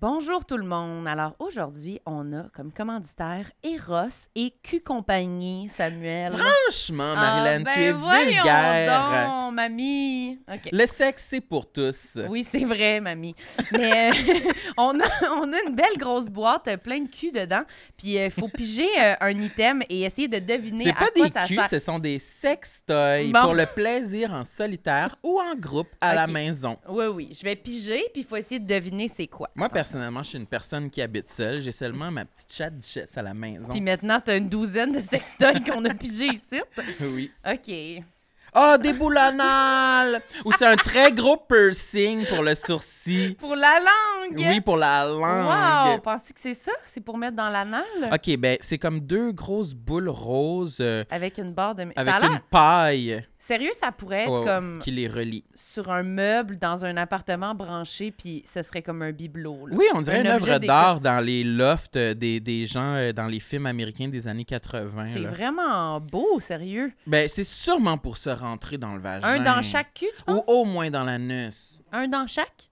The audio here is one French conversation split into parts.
Bonjour tout le monde. Alors aujourd'hui, on a comme commanditaire Eros et Q Compagnie, Samuel. Franchement, Ah, Marilyn, ben tu es voyons vulgaire. donc, mamie. Le sexe, c'est pour tous. Oui, c'est vrai, mamie. Mais euh, on, a, on a une belle grosse boîte, euh, plein de cul dedans. Puis il faut piger euh, un item et essayer de deviner C'est à pas quoi des ça culs, sert. ce sont des sextoys Bon. pour le plaisir en solitaire ou en groupe à la maison. Oui, oui. Je vais piger, puis il faut essayer de deviner c'est quoi. Moi. Personnellement, je suis une personne qui habite seule. J'ai seulement ma petite chatte duchesse à la maison. Puis maintenant, t'as une douzaine de sextoys qu'on a pigé ici. Oui. OK. Oh, des boules anales! Ou c'est un très gros piercing pour le sourcil. Pour la langue! Oui, pour la Wow! langue. Penses-tu que c'est ça? C'est pour mettre dans l'anal? OK, ben, c'est comme deux grosses boules roses euh, Avec une barre de... avec une paille Sérieux, ça pourrait être ouais, comme qui les relie. sur un meuble dans un appartement branché, puis ce serait comme un bibelot. là. Oui, on dirait Un une œuvre d'art dans les lofts euh, des, des gens euh, dans les films américains des années 80. C'est vraiment beau, sérieux. Ben, c'est sûrement pour se rentrer dans le vagin. Un dans chaque cul, tu Ou penses? au moins dans l'anus. Un dans chaque?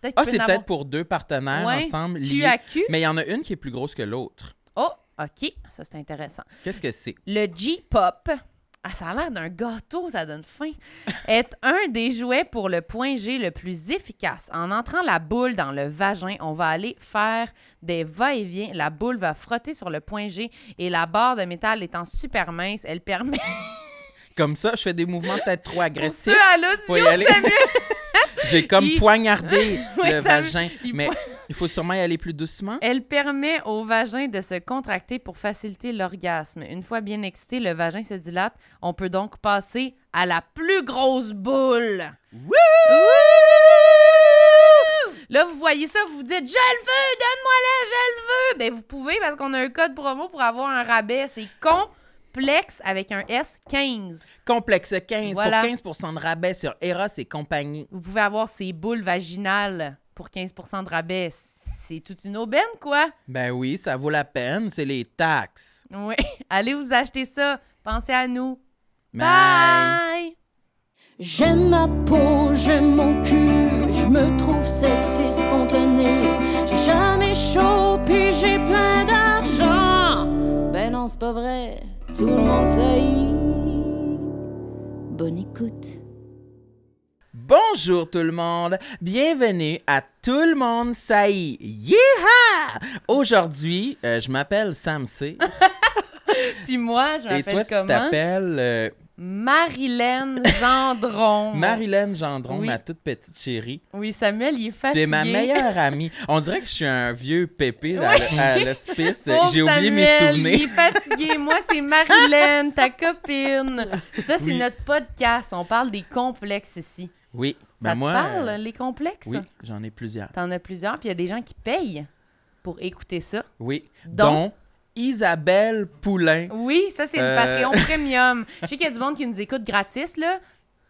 Peut-être Ah, c'est peut-être pour deux partenaires Ouais, ensemble. Cul à cul. Mais il y en a une qui est plus grosse que l'autre. Oh, OK. Ça, c'est intéressant. Qu'est-ce que c'est? Le G-Pop, ah, ça a l'air d'un gâteau, ça donne faim, est un des jouets pour le point G le plus efficace. En entrant la boule dans le vagin, on va aller faire des va-et-vient. La boule va frotter sur le point G et la barre de métal étant super mince, elle permet Comme ça, je fais des mouvements peut-être trop pour agressifs. ceux à l'audio, J'ai comme Il- poignardé Ouais, le vagin. Mais il faut sûrement y aller plus doucement. Elle permet au vagin de se contracter pour faciliter l'orgasme. Une fois bien excité, le vagin se dilate. On peut donc passer à la plus grosse boule. Wouh! Là, vous voyez ça, vous vous dites « Je le veux! Donne-moi-la! Je le veux! » Ben, vous pouvez parce qu'on a un code promo pour avoir un rabais. C'est complexe avec un S 15. Complexe 15 Voilà. pour 15% de rabais sur Eros et compagnie. Vous pouvez avoir ces boules vaginales pour 15% de rabais. C'est toute une aubaine, quoi. Ben oui, ça vaut la peine, c'est les taxes. Oui. Allez vous acheter ça. Pensez à nous. Bye. Bye! J'aime ma peau, j'aime mon cul, je me trouve sexy spontané. J'ai jamais chaud, puis j'ai plein d'argent. Ben non, c'est pas vrai, tout le monde sait. Bonne écoute. Bonjour tout le monde, bienvenue à Tout le monde saillit. Yeeha! Aujourd'hui, euh, je m'appelle Sam C. Puis moi, je et toi, m'appelle tu comment? t'appelles euh, Marilyn Gendron. Marilyn Gendron, Oui. ma toute petite chérie. Oui, Samuel, il est Tu fatigué. es ma meilleure amie. On dirait que je suis un vieux pépé Oui. à l'hospice. J'ai oublié mes souvenirs. Il est fatigué. Moi, c'est Marilyn, ta copine. Ça, c'est Oui. notre podcast. On parle des complexes ici. Oui, Ça ben te moi. parle, euh, les complexes? oui, j'en ai plusieurs. T'en as plusieurs, puis il y a des gens qui payent pour écouter ça. Oui, Dont? dont Isabelle Poulain. Oui, ça, c'est le Euh. Patreon Premium. Je sais qu'il y a du monde qui nous écoute gratis, là.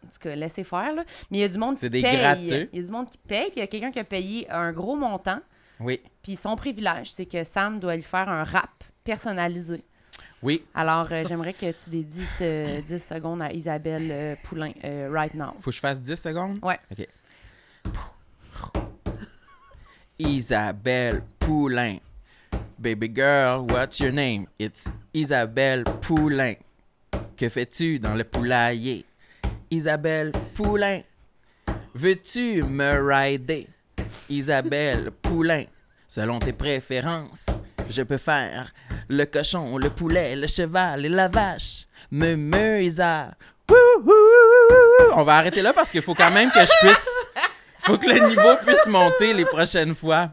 En tout cas, laissez faire, là. Mais il y a du monde qui C'est des paye. gratteux. Il y a du monde qui paye, puis il y a quelqu'un qui a payé un gros montant. Oui, Puis son privilège, c'est que Sam doit lui faire un rap personnalisé. Oui. Alors, euh, j'aimerais que tu dédies euh, 10 secondes à Isabelle euh, Poulain, euh, right now. Faut que je fasse 10 secondes? Ouais. OK. Isabelle Poulain. Baby girl, what's your name? It's Isabelle Poulain. Que fais-tu dans le poulailler? Isabelle Poulain. Veux-tu me rider? Isabelle Poulain. Selon tes préférences, je peux faire le cochon, le poulet, le cheval et la vache. Me me Isa. Wouhou! On va arrêter là parce qu'il faut quand même que je puisse. faut que le niveau puisse monter les prochaines fois.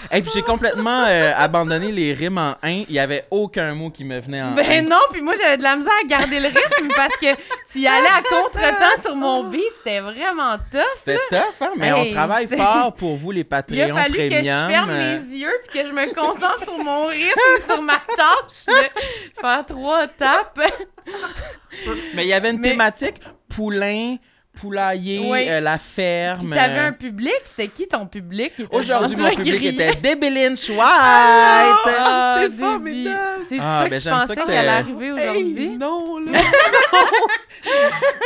Et puis j'ai complètement euh, abandonné les rimes en 1. Il n'y avait aucun mot qui me venait en Ben un. non, puis moi, j'avais de la misère à garder le rythme parce que tu y allais à contre-temps sur mon beat. C'était vraiment tough. C'était tough, hein? Mais Hey, on travaille fort pour vous, les Il a Patreons fallu que je ferme mes yeux puis que je me concentre sur mon rythme, sur ma tâche de faire trois tapes. Mais il y avait une Mais- thématique poulain, poulailler, Oui. euh, la Puis ferme. t'avais euh, un public, c'était qui ton public? Aujourd'hui, mon public était Debbie Lynch White. Ah, c'est Debbie. formidable. C'est Ah, ça ben, que tu j'aime ça pensais qu'elle allait arriver aujourd'hui? Hey, non, là.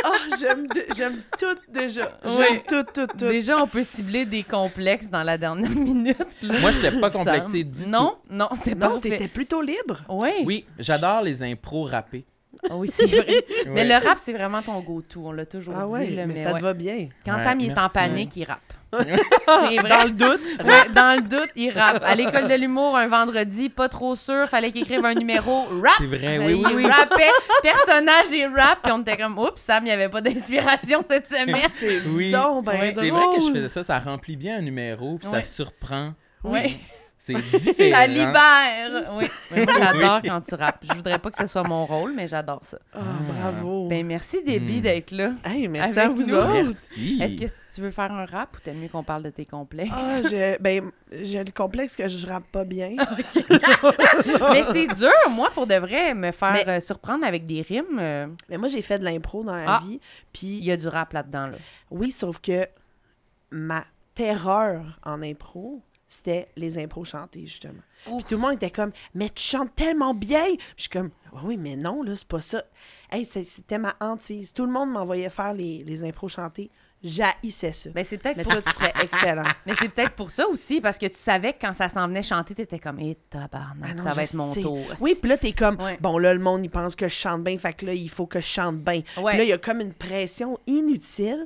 Ah, j'aime, de- j'aime tout déjà. J'aime Oui. tout, tout, tout. Déjà, on peut cibler des complexes dans la dernière minute. là. Moi, j'étais pas complexé du Non, non, c'était Non, parfait. t'étais plutôt libre. Oui, Oui, j'adore les impros rappés. Ah oui c'est vrai. Mais Ouais. le rap, c'est vraiment ton go-to. On l'a toujours Ah dit. ouais, là, mais, mais ça ouais. te va bien. Quand Ouais, Sam il est en panique, il rappe. c'est vrai. Dans le doute. Ouais, dans le doute, il rappe. À l'école de l'humour, un vendredi, pas trop sûr, fallait qu'il écrive un numéro rap. C'est vrai, Euh, oui, oui, il oui. rappait, personnage et rap, puis on était comme, oups, Sam, il n'y avait pas d'inspiration cette semaine. C'est Oui. donc ben Ouais. C'est vrai que je faisais ça, ça remplit bien un numéro, puis Ouais. ça surprend. Oui. C'est différent. Ça libère. Oui. Moi, j'adore quand tu rappes. Je voudrais pas que ce soit mon rôle, mais j'adore ça. Ah, bravo. Ben, merci, Déby, Mm. d'être là. hey, merci avec à vous nous. autres. Merci. Est-ce que tu veux faire un rap ou t'aimes mieux qu'on parle de tes complexes? Ah, j'ai, ben, j'ai le complexe que je rappe pas bien. mais c'est dur, moi, pour de vrai, me faire Mais- euh, surprendre avec des rimes. euh, Mais moi, j'ai fait de l'impro dans la Ah. vie. Puis Il y a du rap là-dedans, là. oui, sauf que ma terreur en impro, c'était les impros chantés, justement. Puis tout le monde était comme, mais tu chantes tellement bien. Puis je suis comme, oui, mais non, là, c'est pas ça. Hey, c'était ma hantise. Tout le monde m'envoyait faire les, les impros chantés. J'haïssais ça. Ben, c'est peut-être Mais pour... serais excellent. Mais c'est peut-être pour ça aussi, parce que tu savais que quand ça s'en venait chanter, t'étais comme, hé, tabarnak, Ah non, ça va être mon sais. tour. Oui, puis là, t'es comme, Ouais. bon, là, le monde, il pense que je chante bien, fait que là, il faut que je chante bien. Ouais. Puis là, il y a comme une pression inutile.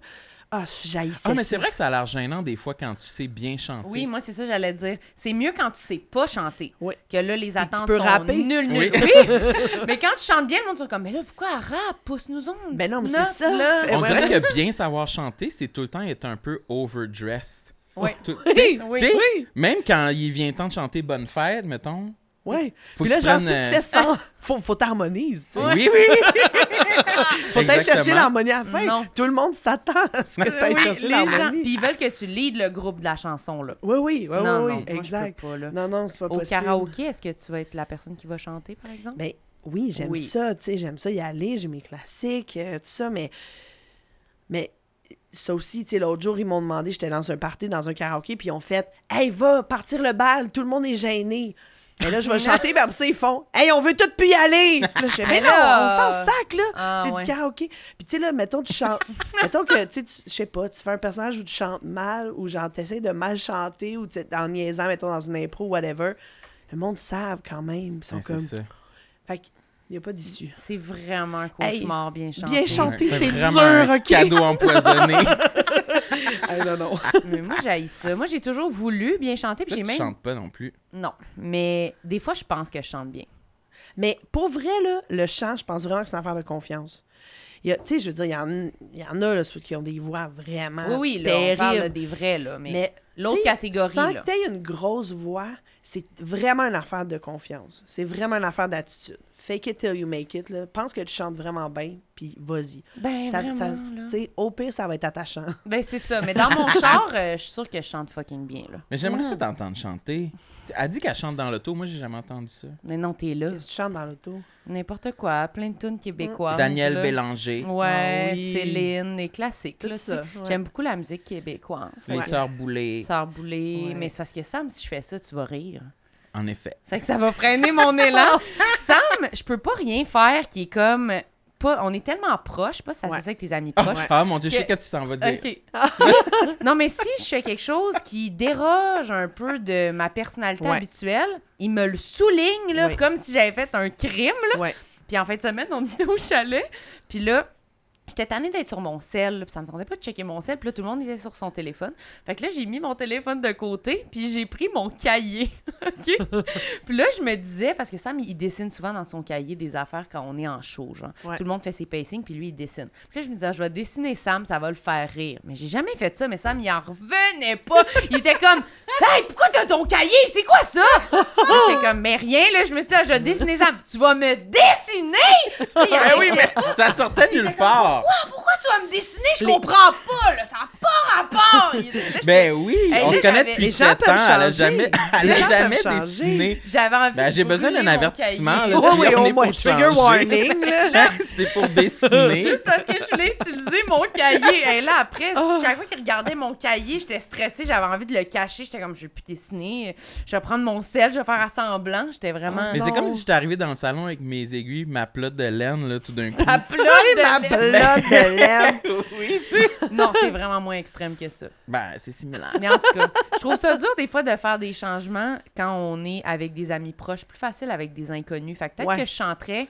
Ah, j'haïssais Ah, mais ça. c'est vrai que ça a l'air gênant des fois quand tu sais bien chanter. Oui, moi, c'est ça que j'allais dire. C'est mieux quand tu sais pas chanter. Oui. Que là, les attentes peux sont rapper. nulles, nulles. Oui. Oui. mais quand tu chantes bien, le monde dit comme, mais là, pourquoi elle rappe? Pousse-nous on. Ben non, mais c'est ça. là. On Ouais. dirait que bien savoir chanter, c'est tout le temps être un peu overdressed. Ouais. Tout- Oui, Oui. tu sais, oui, Même quand il vient temps de chanter Bonne fête, mettons. Ouais. Faut Puis que là, tu genre, prennes, si tu euh, fais ça, faut, faut t'harmoniser. Oui, oui. Faut aller chercher l'harmonie à la fin. Non. Tout le monde s'attend à ce que tu ailles Oui, chercher l'harmonie. Puis ils veulent que tu leads le groupe de la chanson, là. Oui, oui, oui, non, oui, non, moi, exact. je peux pas, là. Non, non, c'est pas Au possible. karaoké, est-ce que tu vas être la personne qui va chanter, par exemple? Ben oui, j'aime Oui. ça, tu sais, j'aime ça y aller, j'ai mes classiques, euh, tout ça, mais mais ça aussi, tu sais, l'autre jour, ils m'ont demandé, j'étais dans un party, dans un karaoké, puis ils ont fait « Hey, va, partir le bal, tout le monde est gêné. » Mais là, je vais chanter, puis après ça, ils font « Hey, on veut tous plus y aller! » Puis Là, je fais « Mais non, là- on s'en sac, là! Ah, c'est ouais. du karaoké. » Puis tu sais, là, mettons, tu chantes... mettons que, tu sais, tu- je sais pas, tu fais un personnage où tu chantes mal, ou genre, t'essaies de mal chanter, ou tu en niaisant, mettons, dans une impro, whatever. Le monde savent quand même, ils sont Ouais, comme... ça. Fait qu'il n'y a pas d'issue. C'est vraiment un Hey, cauchemar bien chanté. bien chanté. C'est dur, un ok? cadeau empoisonné. non, non. Mais moi, j'haïs ça. Moi, j'ai toujours voulu bien chanter, puis j'ai tu même... chantes pas non plus. Non, mais des fois, je pense que je chante bien. Mais pour vrai, là, le chant, je pense vraiment que c'est une affaire de confiance. Il Tu sais, je veux dire, il y en, il y en a là, ceux qui ont des voix vraiment Oui, oui, là, on terribles. parle des vrais, là, mais, mais l'autre catégorie, Sans là. que tu aies une grosse voix, c'est vraiment une affaire de confiance. C'est vraiment une affaire d'attitude. Fake it till you make it. Là. Pense que tu chantes vraiment bien, puis vas-y. Ben, Ça- vraiment, ça- au pire, ça va être attachant. Ben, c'est ça. Mais dans mon char, euh, je suis sûre que je chante fucking bien, là. Mais j'aimerais ça t'entendre chanter. Elle dit qu'elle chante dans l'auto. Moi, j'ai jamais entendu ça. Mais non, t'es là. Qu'est-ce que tu chantes dans l'auto? N'importe quoi. Plein de tunes québécoises. Daniel là. Bélanger. Ouais, Ah oui. Céline, les classiques, ouais. J'aime beaucoup la musique québécoise. Les Ouais. sœurs Boulay. Sœur Boulay. Ouais. Mais c'est parce que Sam, si je fais ça, tu vas rire. En effet. C'est que ça va freiner mon élan. Sam, je peux pas rien faire qui est comme. Pas, on est tellement proches, pas si ça Ouais. avec tes amis Ah, proches. ah, mon Dieu, je sais Que- que tu s'en vas dire. Non, mais si je fais quelque chose qui déroge un peu de ma personnalité Ouais. habituelle, il me le souligne, là, comme si j'avais fait un crime. Là. Ouais. Puis en fin de semaine, on était au chalet. Puis là, j'étais tannée d'être sur mon sel. Puis ça me tentait pas de checker mon sel. Puis là, tout le monde était sur son téléphone. Fait que là, j'ai mis mon téléphone de côté. Puis j'ai pris mon cahier. OK? puis là, je me disais, parce que Sam, il dessine souvent dans son cahier des affaires quand on est en show. Genre. Ouais. Tout le monde fait ses pacings. Puis lui, il dessine. Puis là, je me disais, ah, je vais dessiner Sam, ça va le faire rire. Mais j'ai jamais fait ça. Mais Sam, il en revenait pas. Il était comme, Hey, pourquoi t'as ton cahier? C'est quoi ça? J'étais comme, mais rien, là. Je me suis dit, ah, je vais dessiner ça. Tu vas me dessiner? Puis Ben oui, mais ça sortait nulle part. Pourquoi, pourquoi? Tu vas me dessiner? Je Les- comprends pas, là. Ça n'a pas rapport. Il- là, j'étais- Ben oui, Hey, on là, se connaît j'avais- depuis Les gens 7 ans. Elle a changer. jamais, elle Les a gens jamais peuvent changer. dessiné. J'avais envie Ben, j'ai besoin d'un mon avertissement, cahier. là, Oui, si oui, on au est moins, pour trigger changer. warning, là. C'était pour dessiner. Juste parce que je voulais utiliser mon cahier. Et là, après, Ah. chaque fois qu'il regardait mon cahier, j'étais stressée. J'avais envie de le cacher. J'étais comme, je vais plus dessiner. Je vais prendre mon sel, je vais faire à semblant. J'étais vraiment. Mais c'est comme si j'étais arrivé dans le salon avec mes aiguilles, ma plotte de laine, là, tout d'un coup. Ma Oui, de ma laine. De oui, tu sais. Non, c'est vraiment moins extrême que ça. Ben, c'est similaire. Mais en tout cas, je trouve ça dur des fois de faire des changements quand on est avec des amis proches. Plus facile avec des inconnus. Fait que peut-être Ouais. que je chanterais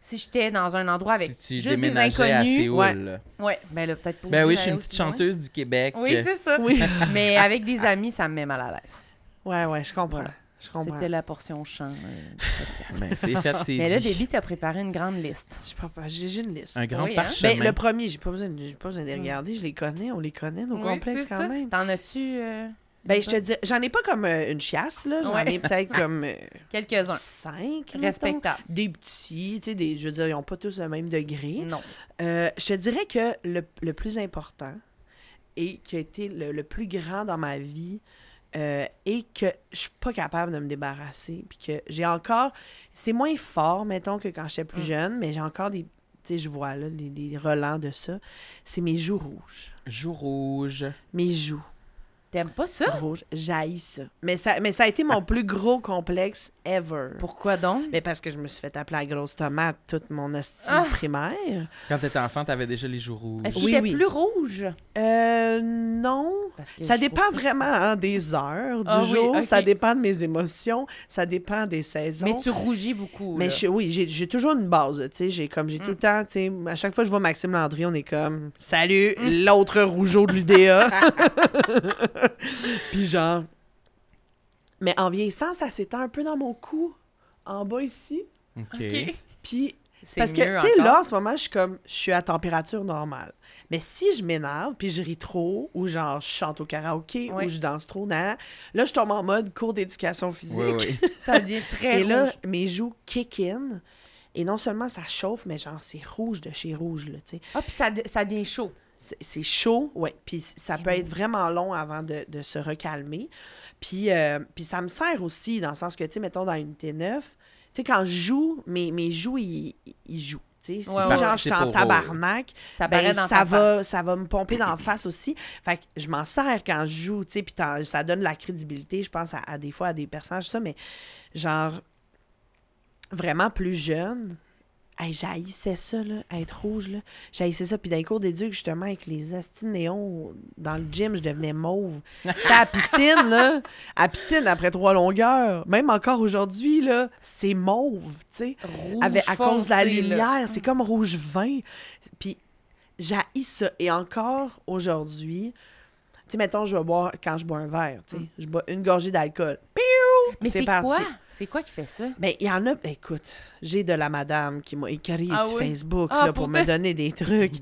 si j'étais dans un endroit avec si tu juste des à inconnus. Séoul. Ouais. là. Ouais, ben là, peut-être pas. Ben oui, je suis une petite loin. chanteuse du Québec. Oui, c'est ça. Oui. Mais avec des amis, ça me met mal à l'aise. Ouais, ouais, je comprends. Voilà. Je comprends. C'était la portion chant. euh, du podcast. Ben, c'est fait, c'est Mais là. Déby t'a préparé une grande liste. J'ai une liste. Un grand Oui, hein? parchemin. Ben, le premier, j'ai pas besoin, de- pas besoin de les regarder. Je les connais, on les connaît, nos Oui, complexes quand ça. même. T'en as-tu euh, Ben, je te dis, j'en ai pas comme euh, une chiasse, là. J'en Ouais. ai peut-être comme euh, quelques-uns? cinq. mettons. Respectables. Des petits, tu sais, des, je veux dire, ils ont pas tous le même degré. Non. Euh, je te dirais que le, le plus important et qui a été le, le plus grand dans ma vie euh, et que je suis pas capable de me débarrasser, puis que j'ai encore... C'est moins fort, mettons, que quand j'étais plus Mm. jeune, mais j'ai encore des... Tu sais, je vois, là, les, les relents de ça. C'est mes joues rouges. Joue rouge. Mes joues T'aimes pas ça? rouges. J'haïs ça. Mais, ça. mais ça a été mon plus gros complexe ever. Pourquoi donc? Mais parce que je me suis fait appeler la grosse tomate toute mon hostie Ah. primaire. Quand t'étais enfant, t'avais déjà les joues rouges. Est-ce Oui, était oui. plus rouge? Euh, non. Parce que Ça dépend vraiment hein, des heures du Ah oui, jour, ça dépend de mes émotions, ça dépend des saisons. Mais tu rougis beaucoup. Mais je- oui, j'ai j'ai toujours une base, tu sais, j'ai comme j'ai tout le Mm. temps, tu sais, à chaque fois que je vois Maxime Landry, on est comme salut, Mm. l'autre rougeau de l'UDA. Puis genre mais en vieillissant, ça s'étend un peu dans mon cou, en bas ici. OK. OK. Puis C'est parce que, tu sais, là, en ce moment, je suis comme, je suis à température normale. Mais si je m'énerve, puis je ris trop, ou genre, je chante au karaoké, Oui. ou je danse trop, nan, là, je tombe en mode cours d'éducation physique. Oui, oui. Ça devient très Et là, mes joues kick in. Et non seulement ça chauffe, mais genre, c'est rouge de chez rouge, là, tu sais. Ah, puis ça, de- ça devient chaud. C'est- C'est chaud, ouais. Puis ça Eh peut oui. être vraiment long avant de, de se recalmer. Puis, euh, puis ça me sert aussi, dans le sens que, tu sais, mettons, dans Unité 9, tu sais, quand je joue, mes, mes joues, ils, ils jouent. Si Ouais, genre je suis en tabarnak, Ça ben, dans ça va, face. ça va me pomper dans la face aussi. Fait que je m'en sers quand je joue, tu sais, puis t'en- ça donne de la crédibilité, je pense, à, à des fois à des personnages, ça, mais genre, vraiment plus jeune, hey, j'haïssais ça, là, être rouge, là. J'haïssais ça. Puis dans les cours d'éduc, justement, avec les astis néons, dans le gym, je devenais mauve. À la piscine, là, à la piscine, après trois longueurs, même encore aujourd'hui, là, c'est mauve, tu sais avec, à cause de la lumière. C'est comme rouge vin. Puis j'haïs ça. Et encore aujourd'hui, sais, mettons, je vais boire, quand je bois un verre, tu sais, je bois une gorgée d'alcool. Mais c'est quoi? C'est quoi qui fait ça? Ben, il y en a, ben, écoute, j'ai de la madame qui m'a écrit Ah sur oui? Facebook Ah, là, pour, pour me donner des trucs.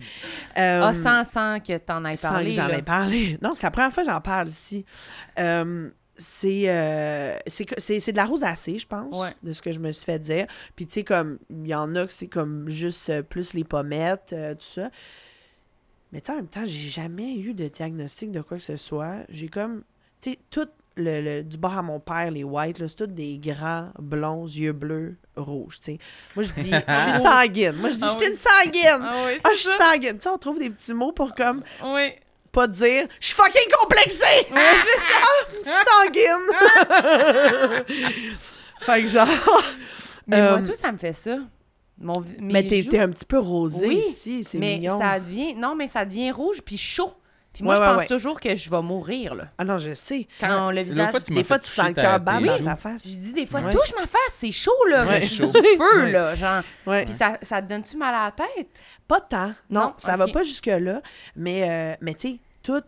Euh, Ah, sans, sans que t'en aies sans parlé. que j'en ai parlé. Non, c'est la première fois que j'en parle ici. Euh, c'est, euh, c'est, de la rosacée, je pense, Ouais. de ce que je me suis fait dire. Puis, tu sais, comme, il y en a que c'est comme juste plus les pommettes, tout ça. Mais, tu sais, en même temps, j'ai jamais eu de diagnostic de quoi que ce soit. J'ai comme, tu sais, tout le, le- du bord à mon père, les whites, là, c'est tous des grands, blonds, yeux bleus, rouges, tu sais. Moi, je dis, je suis sanguine. Moi, je dis, Ah je suis oui. une sanguine. Ah oui, Ah, je suis sanguine. Tu sais, on trouve des petits mots pour comme Oui. pas dire je suis fucking complexée! Oui, c'est ça. Je suis sanguine! fait que genre. Mais Euh, moi, tout, ça me fait ça. Mon, vi- mes mais t'es joues- t'es un petit peu rosé Oui, ici, c'est mais mignon. ça devient... Non, mais ça devient rouge puis chaud. Puis moi, Ouais, je pense ouais. toujours que je vais mourir, là. Ah non, je sais. Quand le visage... fois, tu Des fois, fait tu sens le cœur battre dans ta face. Je dis des fois, Ouais. touche ma face, c'est chaud, là. Suis Chaud. feu, Ouais. là. Genre. Ouais. Puis ça, ça te donne-tu mal à la tête? Pas tant. Non, Non, ça va pas jusque-là. Mais, euh, mais tu sais, toute,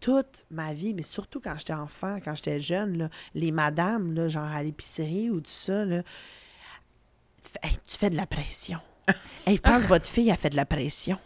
toute ma vie, mais surtout quand j'étais enfant, quand j'étais jeune, là, les madames, là, genre à l'épicerie ou tout ça, là, hey, tu fais de la pression. Hey, je pense que votre fille a fait de la pression.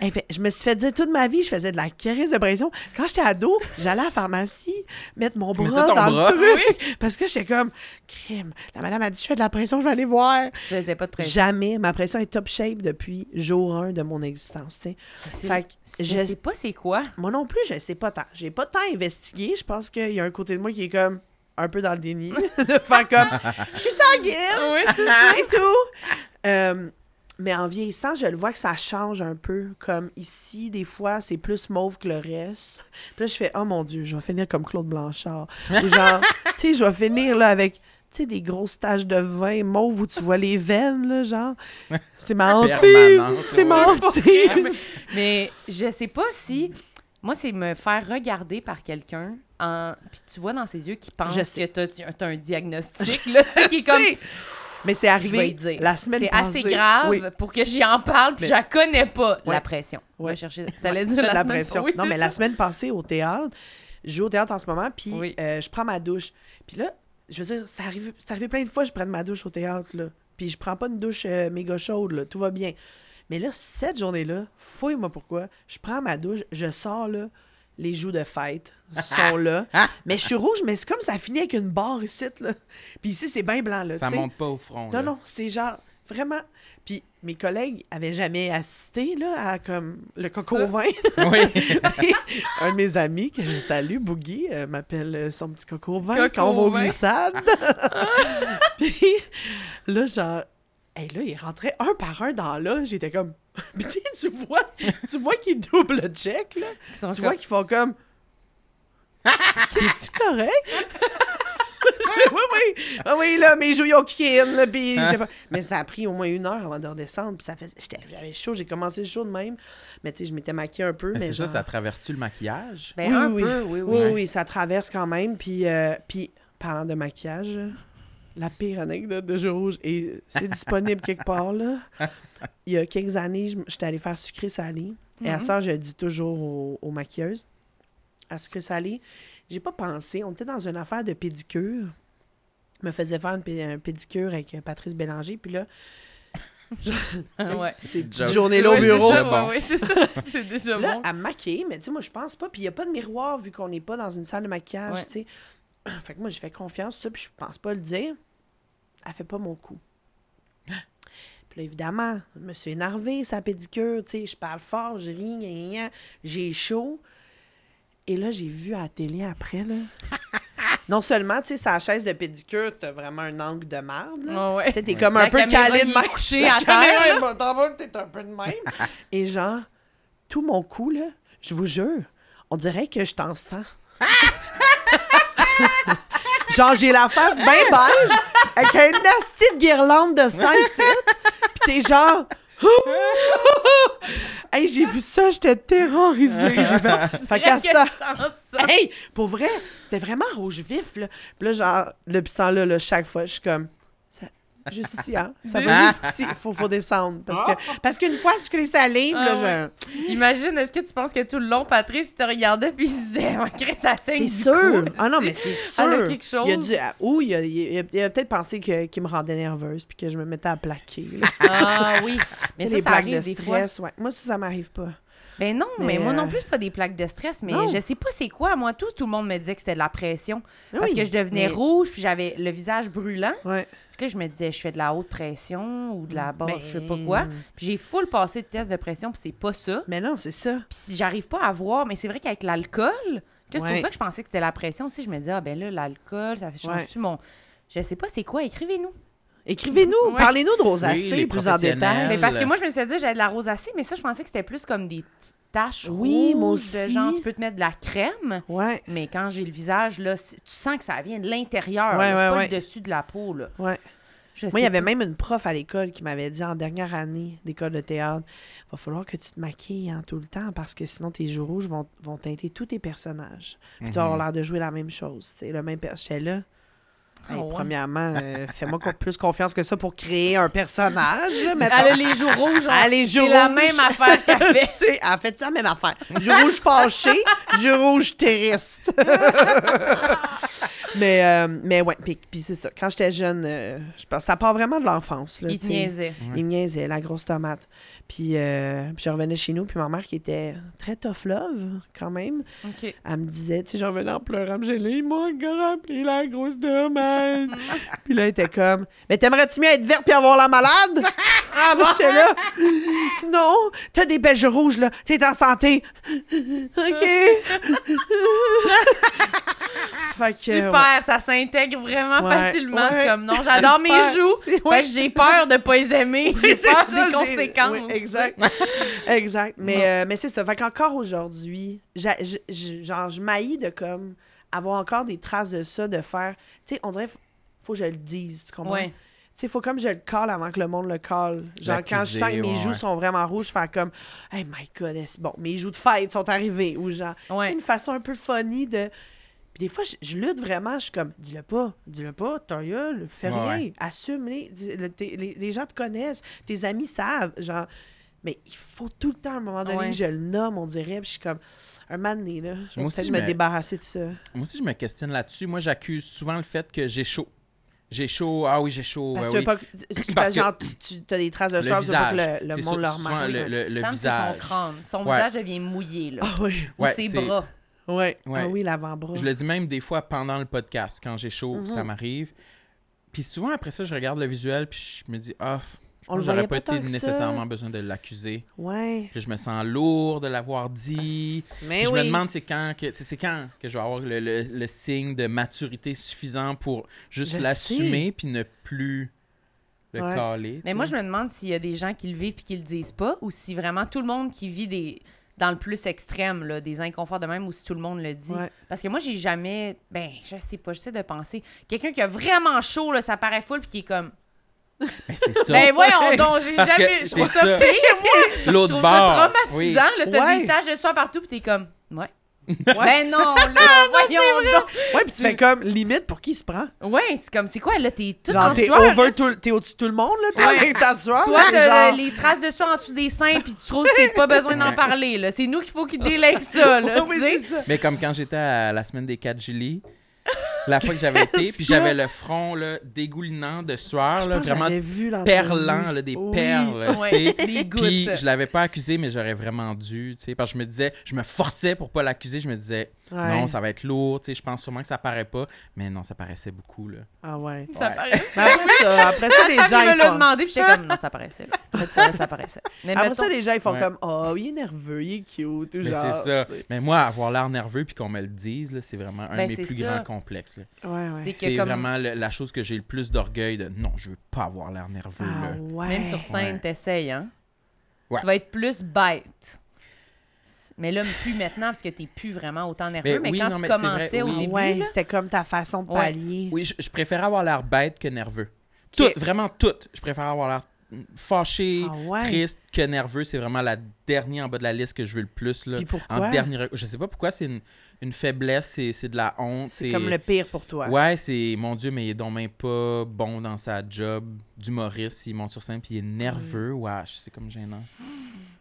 Elle fait- je me suis fait dire toute ma vie, je faisais de la crise de pression. Quand j'étais ado, j'allais à la pharmacie mettre mon Tu bras dans bras? le truc. Parce que j'étais comme, crime. La madame a dit, je fais de la pression, je vais aller voir. Tu faisais pas de pression. Jamais. Ma pression est top shape depuis jour 1 de mon existence. tu sais. C'est- Fait que Je je- sais pas c'est quoi? moi non plus, je sais pas tant. J'ai pas tant investigué. Je pense qu'il y a un côté de moi qui est comme un peu dans le déni. de faire comme, je suis sanguine. Oui, tout. Euh, mais en vieillissant, je le vois que ça change un peu. Comme ici, des fois, c'est plus mauve que le reste. Puis là, je fais, oh mon Dieu, je vais finir comme Claude Blanchard. Ou genre, tu sais, je vais finir là avec. Tu sais, des grosses taches de vin mauve où tu vois les veines, là, genre. C'est ma hantise. C'est ma hantise. Mais je sais pas si. Moi, c'est me faire regarder par quelqu'un. En... Puis tu vois dans ses yeux qu'il pense que t'as t'as un diagnostic, là, tu sais, qui est comme. Mais c'est arrivé la semaine C'est assez grave Oui. pour que j'y en parle, puis Mais- je la connais pas, Ouais. la pression. Ouais. Chercher. T'allais Tu dire la, la pression. Oui, non, mais ça. la semaine passée au théâtre, je joue au théâtre en ce moment, puis Oui. euh, je prends ma douche. Puis là, je veux dire, ça arrive, c'est arrivé plein de fois que je prenne ma douche au théâtre, là. Puis je prends pas une douche euh, méga chaude, là. Tout va bien. Mais là, cette journée-là, fouille-moi pourquoi, je prends ma douche, je sors, là, les joues de fête sont là. mais je suis rouge, mais c'est comme ça finit avec une barre ici, là. Puis ici, c'est bien blanc, là, Ça tu sais. monte pas au front. Non, là. non, c'est genre vraiment. Puis mes collègues avaient jamais assisté là, à comme le coco Ça. au vin. Oui. Un de mes amis que je salue, Boogie, euh, m'appelle euh, son petit coco vin Coco quand on va au glissades. Puis là, genre, hey, là, il rentrait un par un dans là. J'étais comme. Puis tu vois, tu vois qu'ils double check, là. Tu comme- vois qu'ils font comme. Qu'est-ce que correct? Oui, oui. Ah oui, là, mes joues, ont kické in, là, j'ai pas- Mais ça a pris au moins une heure avant de redescendre, puis ça fait... j'étais- J'avais chaud, j'ai commencé le show de même. Mais tu sais, je m'étais maquillée un peu, mais, Mais c'est genre... ça, ça traverse-tu le maquillage? Ben, Oui, un oui, peu, oui, Oui, oui. oui, ça traverse quand même. Puis, euh, puis parlant de maquillage, euh, la pire anecdote de Jeu Rouge, et c'est disponible quelque part, là. Il y a quelques années, je- j'étais allée faire sucré salé. Et à Mhm. ça, je dis toujours aux, aux maquilleuses, à sucré salé, j'ai pas pensé, on était dans une affaire de pédicure. Je me faisais faire une pé- un pédicure avec euh, Patrice Bélanger, puis là, ouais. c'est une petite Joke. journée-là au bureau. ça, C'est bon. ouais, ça. C'est déjà Là, bon. à maquiller, mais tu sais, moi, je pense pas. Puis il n'y a pas de miroir vu qu'on n'est pas dans une salle de maquillage, Ouais. tu sais. Fait que moi, j'ai fait confiance, ça, puis je pense pas le dire. Elle fait pas mon coup. Puis là, évidemment, je me suis énervée, sa pédicure, tu sais, je parle fort, je ris, gna, gna, gna, j'ai chaud. Et là, j'ai vu à la télé après, là. non seulement, tu sais, sa chaise de pédicure, t'as vraiment un angle de merde. Ouais, ouais. Tu sais, t'es comme un La peu calé de même. couché La à terre, t'en vas, t'es un peu de même. Et genre, tout mon cou, là, je vous jure, on dirait que je t'en sens. genre, j'ai la face bien beige, avec un nasty de guirlande de 5 pis t'es genre... hey, j'ai vu ça, j'étais terrorisée. J'ai fait, fait qu'à ça... Hey, pour vrai, c'était vraiment rouge vif, là. Puis là, genre, depuis ce temps-là, là, chaque fois, je suis comme... Juste ici, hein? Ça va jusqu'ici. Il faut, faut descendre. Parce que parce qu'une fois sucré salé, Ah là, Imagine, est-ce que tu penses que tout le long, Patrice te regardait puis il se disait, oh, Chris, ça saigne C'est sûr. cou, Ah non, mais c'est sûr. Elle a quelque chose. Il a dû... ah, Ou il a, il a- il a peut-être pensé qu'il me rendait nerveuse puis que je me mettais à plaquer. là. Ah oui. Mais ça blagues arrive de des stress, ouais. Moi, ça, ça m'arrive pas. Ben non, mais, Mais, moi non euh, plus, c'est pas des plaques de stress, mais Non. je sais pas c'est quoi. Moi, tout, tout le monde me disait que c'était de la pression. Ah Parce oui, que je devenais mais- rouge, puis j'avais le visage brûlant. Ouais. Puis là, je me disais, je fais de la haute pression ou de la basse, Ben- je sais pas quoi. Puis j'ai full passé de test de pression, puis c'est pas ça. Mais non, c'est ça. Puis si j'arrive pas à voir, mais c'est vrai qu'avec l'alcool, c'est Ouais. pour ça que je pensais que c'était la pression aussi. Je me disais, ah ben là, l'alcool, ça fait changer-tu mon. Je sais pas c'est quoi, écrivez-nous. Écrivez-nous, Ouais. parlez-nous de Oui, rosacée les plus en détail. Mais parce que moi, je me suis dit, j'avais de la rosacée, mais ça, je pensais que c'était plus comme des petites taches Oui, rouges moi de aussi. genre, tu peux te mettre de la crème. Ouais, Mais quand j'ai le visage, là, tu sens que ça vient de l'intérieur. Ouais, c'est pas ouais. le dessus de la peau. Là. ouais. Je Moi, il y avait pas. même une prof à l'école qui m'avait dit en dernière année d'école de théâtre va falloir que tu te maquilles hein, tout le temps parce que sinon tes joues rouges vont, vont teinter tous tes personnages. Puis tu vas avoir l'air de jouer la même chose. C'est le même per- J'étais là. Ah ouais. Premièrement, euh, fais-moi plus confiance que ça pour créer un personnage. Là. Elle a les joues rouges. Elle a les joues C'est la même affaire qu'elle fait. C'est- elle fait la même affaire. Jeu rouge fâché, jeu rouge triste. mais, euh, mais ouais, puis, puis c'est ça. Quand j'étais jeune, euh, je pense ça part vraiment de l'enfance. là, Il te niaisait. Il me niaisait, la grosse tomate. Puis, euh, puis je revenais chez nous, puis ma mère, qui était très tough love, quand même, elle me disait, tu sais, je revenais en pleurant, puis j'ai ils m'ont encore appelé la grosse tomate. Puis là, elle était comme, mais t'aimerais-tu mieux être verte puis avoir la malade? ah, moi, j'étais là, non, t'as des beiges rouges, là, t'es en santé. OK. fait que, Super, ouais. ça s'intègre vraiment Ouais, facilement. ouais. C'est comme non, j'adore mes joues. Que j'ai peur de pas les aimer. J'ai peur ça, des conséquences. exact. exact. Mais, euh, mais c'est ça. Fait qu'encore aujourd'hui, genre, je maillis de comme avoir encore des traces de ça, de faire. Tu sais, on dirait, faut, faut que je le dise. Tu comprends? Ouais. Tu sais, faut comme je le colle avant que le monde le colle. Genre, quand je sens que mes joues sont vraiment rouges, faire comme, hey my god, est-ce- bon, mes joues de fête sont arrivées. Ou genre, tu Ouais. sais, une façon un peu funny de. Puis des fois, je, je lutte vraiment, je suis comme, dis-le pas, dis-le pas, ta gueule, fais Ouais, rien, ouais. assume-les. Le- les, les gens te connaissent, tes amis savent, genre. Mais il faut tout le temps, à un moment donné, Ouais. que je le nomme, on dirait, puis je suis comme, un moment donné, là, je vais Moi aussi, peut-être je me débarrasser de ça. Moi aussi, je me questionne là-dessus. Moi, j'accuse souvent le fait que j'ai chaud. J'ai chaud. Ah oui, j'ai chaud. Parce que oui. veux pas que- tu, Parce que- genre, tu, as des traces de Le veux pas que visage. le, le monde sou- le souvent remarque. le, le, son visage. crâne. Son Ouais. visage devient mouillé, là. Ah oui, Ou Ouais, ses bras. ouais. Ouais. Ah oui, l'avant-bras. Je le dis même des fois pendant le podcast, quand j'ai chaud, ça m'arrive. Puis souvent, après ça, je regarde le visuel, puis je me dis, ah, je On j'aurais voyait pas pas tant été que ça. nécessairement besoin de l'accuser. Ouais. Puis je me sens lourd de l'avoir dit. Mais Puis je oui. me demande c'est quand que c'est quand que je vais avoir le, le- le signe de maturité suffisant pour juste l'assumer puis ne plus le Ouais. caler. Mais moi, je me demande s'il y a des gens qui le vivent et qui le disent pas, ou si vraiment tout le monde qui vit des dans le plus extrême, là, des inconforts de même, ou si tout le monde le dit. Ouais. Parce que moi, j'ai jamais. Ben, je sais pas, j'essaie de penser. Quelqu'un qui a vraiment chaud, là, ça paraît full, puis qui est comme. Ben, c'est ça. Ben, voyons donc, j'ai Parce que jamais. Je c'est trouve ça, ça. pire, moi. Je L'autre trouve bord. ça oui. traumatisant, là. T'as Ouais. des taches de soie partout, puis t'es comme. Ouais. Ben non, là, voyons donc. Ouais, puis tu fais comme limite pour qui il se prend? Ouais, c'est comme, c'est quoi, là, t'es tout Genre, en t'es sueur. over là, tout, t'es au-dessus de tout le monde, là. T'es Ouais. avec ta soeur. Toi, t'as genre- les traces de soie en dessous des seins, puis tu trouves que c'est pas besoin d'en parler, là. C'est nous qu'il faut qu'ils délèguent ça, là. oui, tu sais. Mais comme quand j'étais à la semaine des 4 Julie, la fois que j'avais été, puis j'avais le front là, dégoulinant de sueur, Je là, vraiment vu perlant, là, des Oui. perles. Sais. des gouttes. Puis je l'avais pas accusé, mais j'aurais vraiment dû, tu sais, parce que je me disais, je me forçais pour pas l'accuser, je me disais, Ouais. non, ça va être lourd, tu sais, je pense sûrement que ça paraît pas, mais non, ça paraissait beaucoup, là. Ah ouais. Ça Ouais. paraît. Mais après ça, après ça, les gens, il me ils l'a font... demandé, puis j'étais comme, non, ça paraissait. Cette ça paraissait. Mais Après mettons, ça, les gens, ils font Ouais. comme « Oh, il est nerveux, il est cute. » tout Mais genre. c'est ça. Mais moi, avoir l'air nerveux puis qu'on me le dise, là, c'est vraiment un Ben, de mes plus ça. grands complexes. là. Ouais, ouais. c'est que C'est comme, vraiment le- la chose que j'ai le plus d'orgueil de non, je veux pas avoir l'air nerveux. Ah là. ouais. même sur scène, Ouais. t'essayes, hein. Ouais. Tu vas être plus bête. Mais là, plus maintenant, parce que t'es plus vraiment autant nerveux. Mais Mais, oui, quand non, tu mais commençais vrai, au oui. début, Ouais, là, c'était comme ta façon de Ouais. pallier. Oui, je, je préfère avoir l'air bête que nerveux. Tout, vraiment tout. Je préfère avoir l'air fâché, Ah ouais. triste que nerveux. C'est vraiment la dernière en bas de la liste que je veux le plus. Là. Puis pourquoi? En dernier, je sais pas pourquoi c'est une, une faiblesse, c'est, c'est de la honte. C'est comme le pire pour toi. Ouais, c'est mon Dieu, mais il est donc même pas bon dans sa job d'humoriste. Il monte sur scène puis il est nerveux. Wesh, c'est comme gênant.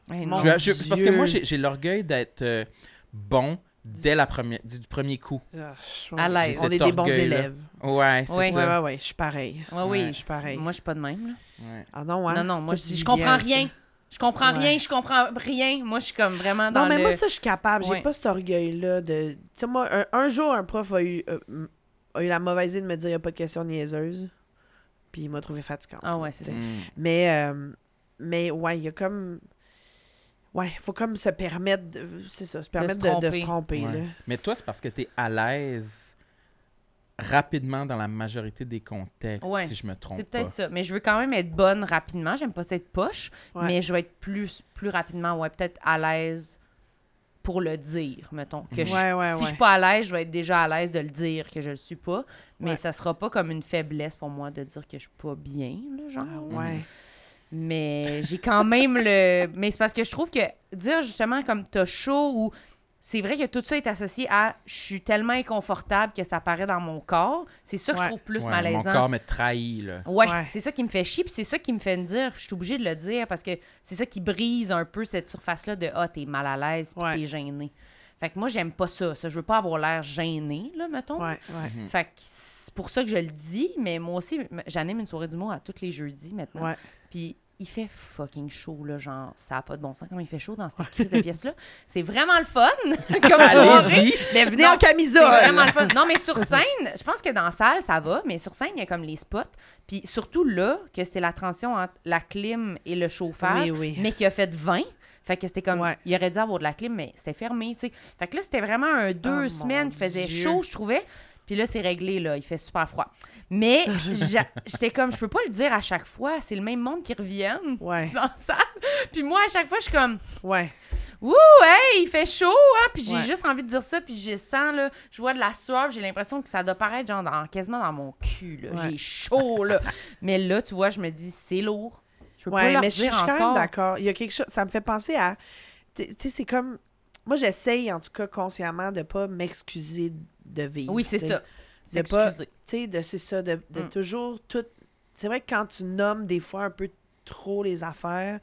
Ouais, Mon non. Je- je- parce que Dieu. moi, j'ai, j'ai l'orgueil d'être euh, bon dès la première, du, du premier coup. Ah, je- À l'aise. On est des bons orgueil-là. élèves. Ouais, c'est Ouais. Ouais, ça. ouais, ouais, je suis pareil. Ouais, Ouais, oui, je suis pareil. Moi, je suis pas de même. Là. Ouais. Ah non, hein? Non, non, moi, Toi, je tu dis, je comprends bien, rien. Je comprends Ouais. rien, je comprends rien. Moi, je suis comme vraiment dans Non, mais le... moi, ça, je suis capable. J'ai Ouais. pas cet orgueil-là de. Tu sais, moi, un, un jour, un prof a eu, euh, m- a eu la mauvaise idée de me dire il n'y a pas de questions niaiseuses. Puis il m'a trouvé fatigante. Ah ouais, c'est ça. Mm. Mais, euh, mais ouais, il y a comme. Ouais, il faut comme se permettre. de- C'est ça, se permettre de, se tromper. Ouais. là. Mais toi, c'est parce que tu es à l'aise rapidement dans la majorité des contextes, Ouais. si je me trompe C'est pas. peut-être ça. Mais je veux quand même être bonne rapidement. J'aime pas cette poche. Ouais. Mais je vais être plus, plus rapidement, ouais, peut-être à l'aise pour le dire, mettons. Que je- Ouais, ouais, si je suis pas à l'aise, je vais être déjà à l'aise de le dire que je le suis pas. Mais Ouais. ça sera pas comme une faiblesse pour moi de dire que je suis pas bien, là, genre. Ah ouais. Mais j'ai quand même le. Mais c'est parce que je trouve que dire justement comme t'as chaud ou. C'est vrai que tout ça est associé à je suis tellement inconfortable que ça paraît dans mon corps. C'est ça que Ouais. je trouve plus Ouais, malaisant. Mon corps me trahit, là. Ouais, Ouais. c'est ça qui me fait chier, puis c'est ça qui me fait me dire, je suis obligée de le dire parce que c'est ça qui brise un peu cette surface-là de ah, t'es mal à l'aise, puis Ouais. t'es gêné. Fait que moi, j'aime pas ça. ça. Je veux pas avoir l'air gênée, là, mettons. Ouais, ouais. Fait que c'est pour ça que je le dis, mais moi aussi, j'anime une soirée d'humour à tous les jeudis maintenant. Ouais. Puis il fait fucking chaud, là, genre, ça a pas de bon sens comment il fait chaud dans cette crise de pièce-là. C'est vraiment le fun, comme. Allez-y. Mais venez Non, en C'est camisole! vraiment le fun. Non, mais sur scène, je pense que dans la salle, ça va, mais sur scène, il y a comme les spots. Puis surtout là, que c'était la transition entre la clim et le chauffage, Oui, oui. mais qui a fait 20. Fait que c'était comme, Ouais. il aurait dû avoir de la clim, mais c'était fermé, tu sais. Fait que là, c'était vraiment un deux Oh, semaines qui faisait chaud, je trouvais. Puis là, c'est réglé, là. Il fait super froid. Mais j'étais comme, je peux pas le dire à chaque fois. C'est le même monde qui reviennent Ouais, dans la salle. Puis moi, à chaque fois, je suis comme, ouais. Ouh, hey, il fait chaud, hein? Puis j'ai Ouais. juste envie de dire ça, puis je sens, là, je vois de la sueur, j'ai l'impression que ça doit paraître, genre, dans- quasiment dans mon cul, là. Ouais. J'ai chaud, là. Mais là, tu vois, je me dis, c'est lourd. Je peux pas Ouais, leur mais je suis dire je suis quand même d'accord. Il y a quelque chose. Ça me fait penser à. Tu tu sais, c'est comme. Moi, j'essaye, en tout cas, consciemment, de pas m'excuser de vivre. Oui, c'est ça. C'est excusé. Tu sais, c'est ça, de, de Mm. toujours tout. C'est vrai que quand tu nommes des fois un peu trop les affaires,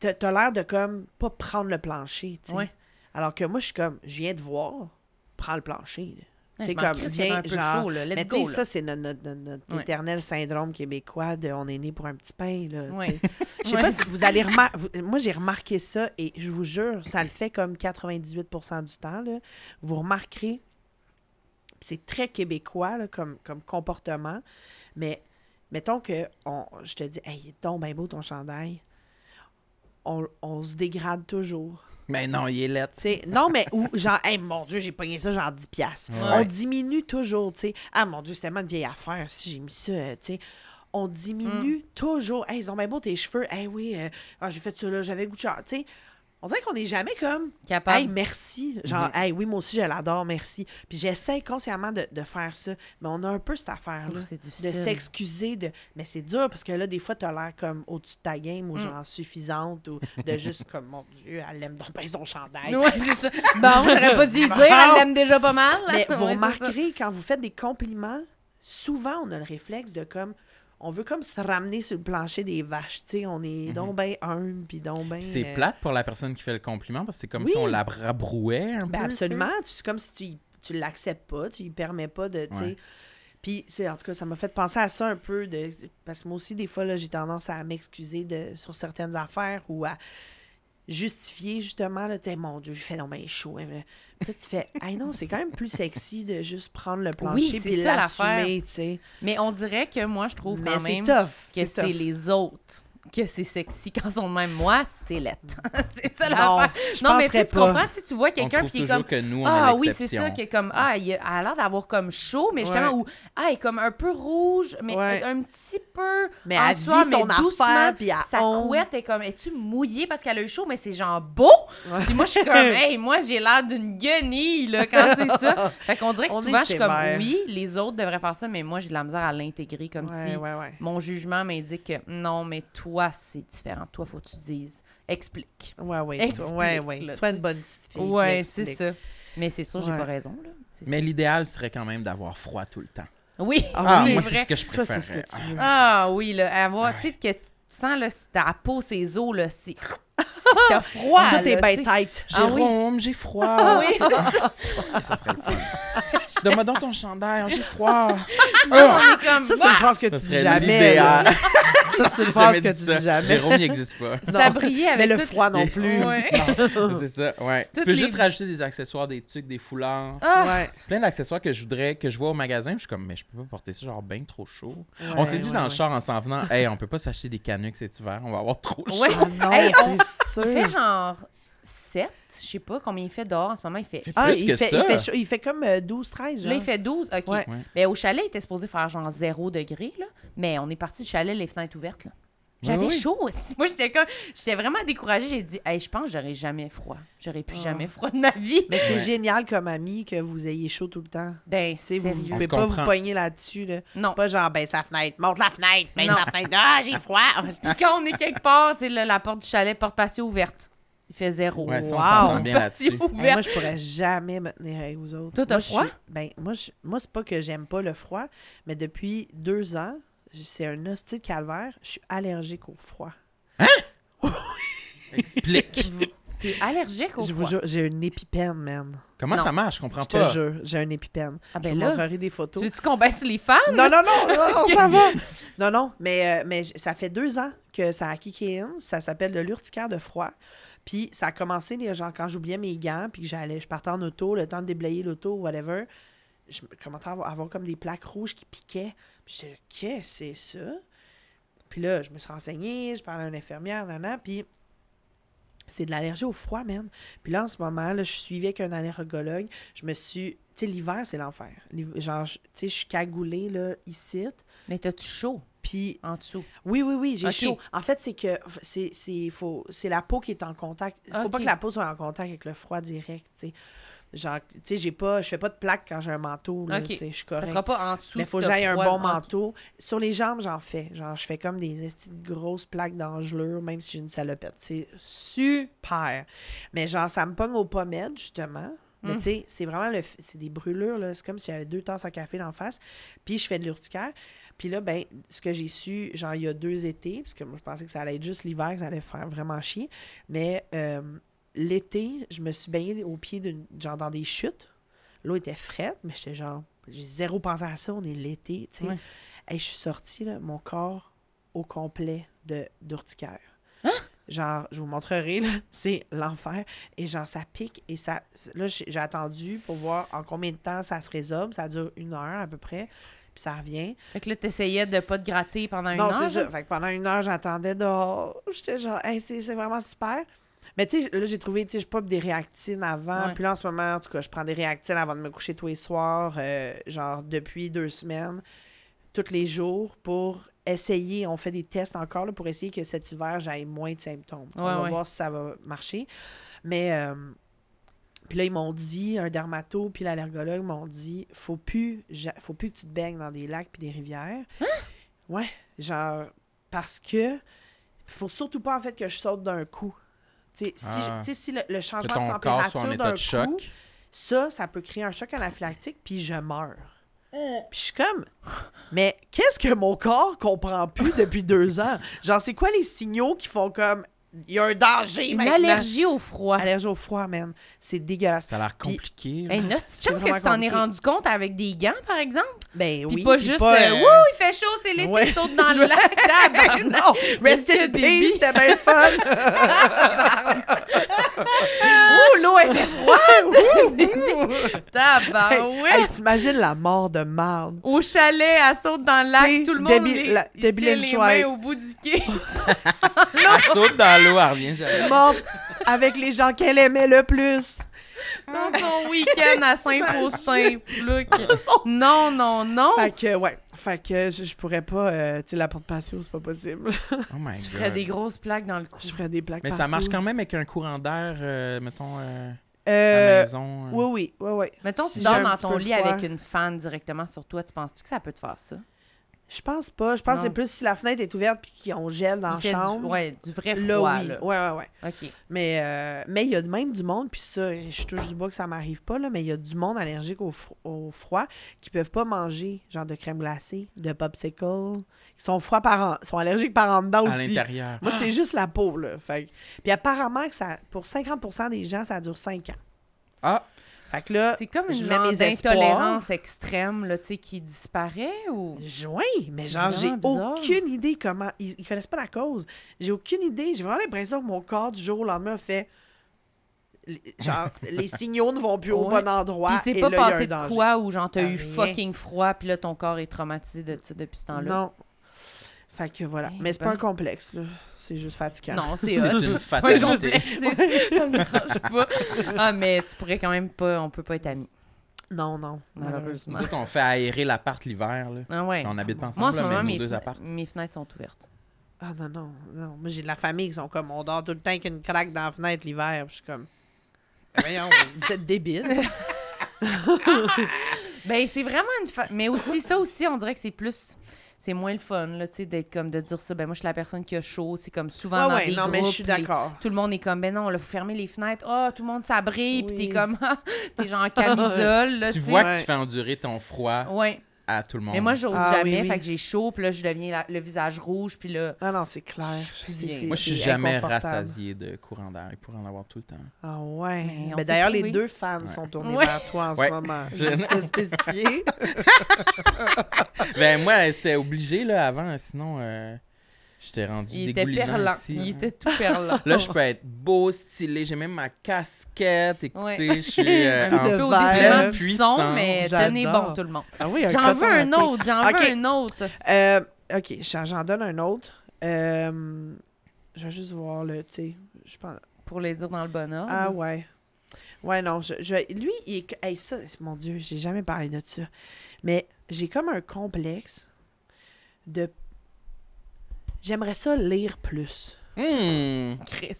t'as t'as l'air de comme pas prendre le plancher, tu sais. Ouais. Alors que moi, je suis comme, je viens de voir, prends le plancher. là. Ouais, C'est comme, viens, genre, chaud, là. Let's Mais tu sais, ça, c'est notre, notre- notre- Ouais. éternel syndrome québécois de on est né pour un petit pain, là. Ouais. Je sais pas si vous allez remarquer. Moi, j'ai remarqué ça et je vous jure, ça le fait comme 98% du temps. Là. Vous remarquerez, c'est très québécois là, comme, comme comportement, mais mettons que on, je te dis, hey, donc bien beau ton chandail. On, on se dégrade toujours. Mais non, il est laid. Tu sais, non, mais ou genre, hey, mon Dieu, j'ai pogné ça, genre 10 piastres. Ouais. On diminue toujours, tu sais. Ah, mon Dieu, c'est tellement une vieille affaire si j'ai mis ça, tu sais. On diminue Mm. toujours. Hey, ils ont bien beau tes cheveux. Hey, oui, euh, ah, j'ai fait ça là, j'avais goût de. Tu sais, on dirait qu'on n'est jamais comme, Capable. hey, merci. Genre, Mhm. hey, oui, moi aussi, je l'adore, merci. Puis j'essaie consciemment de, de faire ça. Mais on a un peu cette affaire-là. C'est De s'excuser de. Mais c'est dur parce que là, des fois, t'as l'air comme au-dessus de ta game ou Mm. genre suffisante ou de juste comme, mon Dieu, elle aime donc bien son chandail. Ouais, c'est ça. Bon, j'aurais pas dû dire, elle l'aime déjà pas mal. Mais vous Ouais, remarquerez, quand vous faites des compliments, souvent, on a le réflexe de comme. On veut comme se ramener sur le plancher des vaches, tu sais. On est Mhm. donc ben humble, puis donc ben. C'est euh, plate pour la personne qui fait le compliment parce que c'est comme Oui. si on la rabrouait un ben peu. absolument. C'est comme si tu, tu l'acceptes pas, tu lui permets pas de. tu sais. Puis, c'est en tout cas, ça m'a fait penser à ça un peu. De, parce que moi aussi, des fois, là, j'ai tendance à m'excuser de, sur certaines affaires ou à justifier, justement, là, tu mon Dieu, j'ai fait non, ben chaud. hein, Puis tu fais, hey non, c'est quand même plus sexy de juste prendre le plancher c'est puis l'assumer, tu sais. Mais on dirait que moi, je trouve Mais quand même tough. que c'est les autres que c'est sexy quand ils sont de même. Moi, c'est lettre. c'est ça Non, l'affaire. je Non, mais tu tu pas. comprends, tu sais, tu vois quelqu'un qui est comme que nous, on Ah oui, c'est ça, qui est comme Ah, il a, elle a l'air d'avoir comme chaud, mais justement, Ouais. ou Ah, elle est comme un peu rouge, mais Ouais. un petit peu. Mais en elle vit son mais doucement. affaire, puis Sa couette est comme Es-tu mouillée parce qu'elle a eu chaud, mais c'est genre beau? Ouais. Puis moi, je suis comme Hey, moi, j'ai l'air d'une guenille, là, quand c'est ça. Fait qu'on dirait que On souvent, je suis comme. Oui, les autres devraient faire ça, mais moi, j'ai de la misère à l'intégrer comme Ouais, si ouais, ouais. mon jugement m'indique que non, mais toi, c'est différent. Toi, faut que tu dises. Explique. Ouais, ouais. Explique, toi, ouais, ouais. là, Sois une bonne petite fille. Ouais, c'est ça. Mais c'est sûr, j'ai Ouais. pas raison, là. Mais l'idéal serait quand même d'avoir froid tout le temps. Oui, Ah Ah, oui, moi, c'est c'est vrai. ce que je Toi, préfère. c'est ce que tu veux. Ah oui, là, avoir, tu sais, que tu sens, là, si ta peau, ses os, là, c'est... T'as froid, Tout est bien tight. Ah. Jérôme, j'ai froid. Ah oui, c'est ça. Ça serait le fun. Donne-moi donc ton chandail, j'ai froid. comme... Ça, c'est une phrase que tu dis jamais. là. Ça, c'est une phrase que tu dis jamais. Jérôme, il n'existe pas. Ça Non. brillait avec Mais le froid non plus. Ouais. c'est ça, ouais. Toutes tu peux les- juste rajouter des accessoires, des trucs, des foulards. Ah, Ouais. Plein d'accessoires que je voudrais, que je vois au magasin. Puis je suis comme, mais je peux pas porter ça genre bien trop chaud. Ouais, on s'est dit ouais, dans le ouais. char en s'en venant, hey, on peut pas s'acheter des canucks cet hiver, on va avoir trop chaud. Ouais. Ah non, Hey, on- c'est sûr. genre 7, je sais pas combien il fait dehors en ce moment, il fait... Ah, il que fait, ça. il, fait chaud- il fait comme euh, 12-13, genre. Là, il fait 12, OK. Ouais. Ouais. Mais au chalet, il était supposé faire genre 0 degré, là. Mais on est parti du chalet, les fenêtres ouvertes, là. J'avais oui. chaud aussi. Moi, j'étais comme... J'étais vraiment découragée. J'ai dit, hey, je pense que j'aurais jamais froid. J'aurais plus Ah. jamais froid de ma vie. Mais c'est Ouais. génial comme ami que vous ayez chaud tout le temps. Ben, c'est vous ne On pouvez pas vous pogner là-dessus. Là. Non. Pas genre, ben sa fenêtre, monte la fenêtre, ben Non. sa fenêtre, ah, j'ai froid. Puis quand on est quelque part, tu sais, là, la porte du chalet, porte patio ouverte. Il fait zéro. Ouais, ça, on Wow. bien là-dessus. Hey, moi, je pourrais jamais me tenir avec vous autres. Toi, t'as Moi, je froid? suis- Ben, moi, je- moi c'est pas que j'aime pas le froid, mais depuis deux ans, c'est un hostie de calvaire, je suis allergique au froid. Explique. T'es allergique au Je vous froid? jure, j'ai une épipène, man. Comment Non. ça marche? Je comprends Je te pas. jure, j'ai une épipène. Ah je ben vous là, montrerai des tu photos. veux-tu qu'on baisse les fans? Non, non, non, non, ça va. Non, non, mais, euh, mais ça fait deux ans que ça a kické in. Ça s'appelle de l'urticaire de froid. Puis ça a commencé, les gens, quand j'oubliais mes gants, puis que j'allais, je partais en auto, le temps de déblayer l'auto, whatever. Je me- commençais à avoir, comme des plaques rouges qui piquaient. Puis j'étais qu'est-ce que c'est ça? Puis là, je me suis renseignée, je parlais à une infirmière, nan, nan, puis c'est de l'allergie au froid, man. Puis là, en ce moment, là, je suivie avec un allergologue. Je me suis... Tu sais, l'hiver, c'est l'enfer. Genre, tu sais, je suis cagoulée, là, ici. Mais t'as-tu chaud? Puis en dessous? oui, oui, oui, j'ai chaud. En fait, c'est que c'est c'est faut c'est la peau qui est en contact. Il faut pas que la peau soit en contact avec le froid direct, tu sais. Genre, tu sais, j'ai pas je fais pas de plaques quand j'ai un manteau là, je suis Ça sera pas en dessous. Mais faut que j'aille un bon manteau. Sur les jambes, j'en fais. Genre, je fais comme des grosses plaques d'engelure, même si j'ai une salopette. C'est super. Mais genre, ça me pogne aux pommettes, justement. Mais Mm. tu sais, c'est vraiment le... C'est des brûlures, là. C'est comme si j'avais deux tasses à café d'en face. Puis je fais de l'urticaire. Puis là, ben, ce que j'ai su, genre, il y a deux étés, parce que moi, je pensais que ça allait être juste l'hiver, que ça allait faire vraiment chier. Mais euh, l'été, je me suis baignée au pied d'une... genre dans des chutes. L'eau était frette, mais j'étais genre... J'ai zéro pensé à ça, on est l'été, tu sais. Ouais. Hey, je suis sortie, là, mon corps au complet de d'urticaire. Genre, je vous montrerai, là, c'est l'enfer. Et genre, ça pique et ça... Là, j'ai j'ai attendu pour voir en combien de temps ça se résorbe. Ça dure une heure à peu près, puis ça revient. Fait que là, t'essayais de pas te gratter pendant une non, heure. c'est ça. Fait que pendant une heure, j'attendais dehors. J'étais genre, hey, c'est c'est vraiment super. Mais tu sais, là, j'ai trouvé, tu sais, je pop des réactines avant. Ouais. Puis là, en ce moment, en tout cas, je prends des réactines avant de me coucher tous les soirs, euh, genre depuis deux semaines, tous les jours, pour essayer. On fait des tests encore là, pour essayer que cet hiver, j'aille moins de symptômes. Ouais, on va ouais. voir si ça va marcher. Mais. euh, puis là, ils m'ont dit, un dermato puis l'allergologue m'ont dit, faut plus, faut plus que tu te baignes dans des lacs puis des rivières. Hein? Ouais, genre, parce que faut surtout pas, en fait, que je saute d'un coup. Tu sais, si, Ah. si le, changement de température d'un coup, choc. ça, ça peut créer un choc anaphylactique, puis je meurs. Puis je suis comme, mais qu'est-ce que mon corps comprend plus depuis deux ans? Genre, c'est quoi les signaux qui font comme, il y a un danger Une maintenant? allergie au froid. Allergie au froid, man. C'est dégueulasse. Ça a l'air Puis- compliqué. là. Hey, Noce, C'est tu penses que tu t'en es rendu compte avec des gants, par exemple? Ben Puis oui. pas puis juste, pas, euh, euh, Wouh, il fait chaud, c'est l'été, ouais. saute dans le lac. tabarnak. non, rest in peace, c'était bien fun. Ouh, l'eau était froide! Tabarouette! hey, t'imagines la mort de marde. Au chalet, elle saute dans le lac, C'est tout le monde Debbie- les, la- Debbie les mains au bout du quai. Elle saute dans l'eau, elle revient jamais. Morte avec les gens qu'elle aimait le plus. dans son week-end à Saint-Faustin. Look. Non, non, non! Fait que, ouais. Fait que je, je pourrais pas. euh, tu sais, la porte patio, c'est pas possible. Oh my Tu God. ferais des grosses plaques dans le cou. je ferais des plaques Mais ça marche quand même avec un courant d'air, euh, mettons, euh, à Euh, la maison. euh. oui, oui, oui, oui. Mettons, Si tu dors dans ton lit froid. avec une fan directement sur toi, tu penses-tu que ça peut te faire ça? Je pense pas. Je pense que c'est plus si la fenêtre est ouverte puis qu'on gèle dans la Il chambre. Du, ouais, du vrai Là, froid, oui. là. Ouais, ouais, ouais. OK. Mais euh, mais il y a de même du monde, puis ça, je touche du bois que ça m'arrive pas, là, mais il y a du monde allergique au, fro- au froid qui peuvent pas manger, genre de crème glacée, de popsicle, qui sont froids par en, sont allergiques par en dedans à aussi. l'intérieur. Moi, c'est juste la peau, là. Fait Puis apparemment que ça, pour 50% des gens, ça dure 5 ans. Ah, Fait que là, C'est comme je une mets genre mes d'intolérance extrême, là, qui disparaît ou... Oui, mais genre, j'ai aucune idée comment. Ils, ils connaissent pas la cause. J'ai aucune idée. J'ai vraiment l'impression que mon corps, du jour au lendemain, a fait. Genre, les signaux ne vont plus au Ouais. bon endroit. Puis c'est pas là, passé de quoi où genre t'as eu Rien. fucking froid puis là ton corps est traumatisé de depuis ce temps-là. Non. Fait que voilà. Eh Mais c'est ben. pas un complexe, là. C'est juste fatigant. Non, c'est une fatalité. Ça me dérange pas. Ah, mais tu pourrais quand même pas... On peut pas être amis, Non, non. malheureusement. nous on fait aérer l'appart l'hiver. là. Ah ouais. On habite ensemble, Moi, là, moment, mais mes, nos deux fena- apparts. mes fenêtres sont ouvertes. Ah non, non, non. Moi, j'ai de la famille qui sont comme, on dort tout le temps avec une craque dans la fenêtre l'hiver. Puis Je suis comme, voyons, vous êtes débile. Ben, c'est vraiment une... fa- Mais aussi, ça aussi, on dirait que c'est plus... C'est moins le fun, là, tu sais, d'être comme... De dire ça, ben moi, je suis la personne qui a chaud. C'est comme souvent Ouais, dans ouais, des non, mais je suis groupes, les- d'accord. Tout le monde est comme, ben non, là, faut fermer les fenêtres. Ah, tout le monde. Puis Oui. t'es comme, t'es genre en camisole, là, Tu vois que tu fais endurer ton froid. Ouais. À tout le monde. Mais moi, j'ose Ah, jamais, oui, oui. fait que j'ai chaud, puis là, je deviens la- le visage rouge, puis là... Ah non, c'est clair. Je suis Moi, je suis jamais rassasié de courant d'air. Il pourrait en avoir tout le temps. Ah ouais. Mais d'ailleurs, les deux fans Ouais. sont tournés Ouais. vers toi en Ouais. ce moment. Je- Je vais spécifier. ben, moi, c'était obligé, là, avant. Sinon, euh, j'étais rendu Il était perlant. ici, Il était tout perlant. Là, je peux être beau, stylé. J'ai même ma casquette. Écoutez, Ouais. je suis euh, un petit de peu au son, mais tenez bon, tout le monde. Ah oui, un J'en veux un autre, j'en veux un autre. Euh, ok, j'en j'en donne un autre. Euh, je vais juste voir le, tu sais, je pense. Pour les dire dans le bon ordre. Ah ouais. Ouais, non, je, je- lui, il est... Hey, ça, mon Dieu, j'ai jamais parlé de ça. Mais j'ai comme un complexe de... J'aimerais ça lire plus. Hmm. Chris.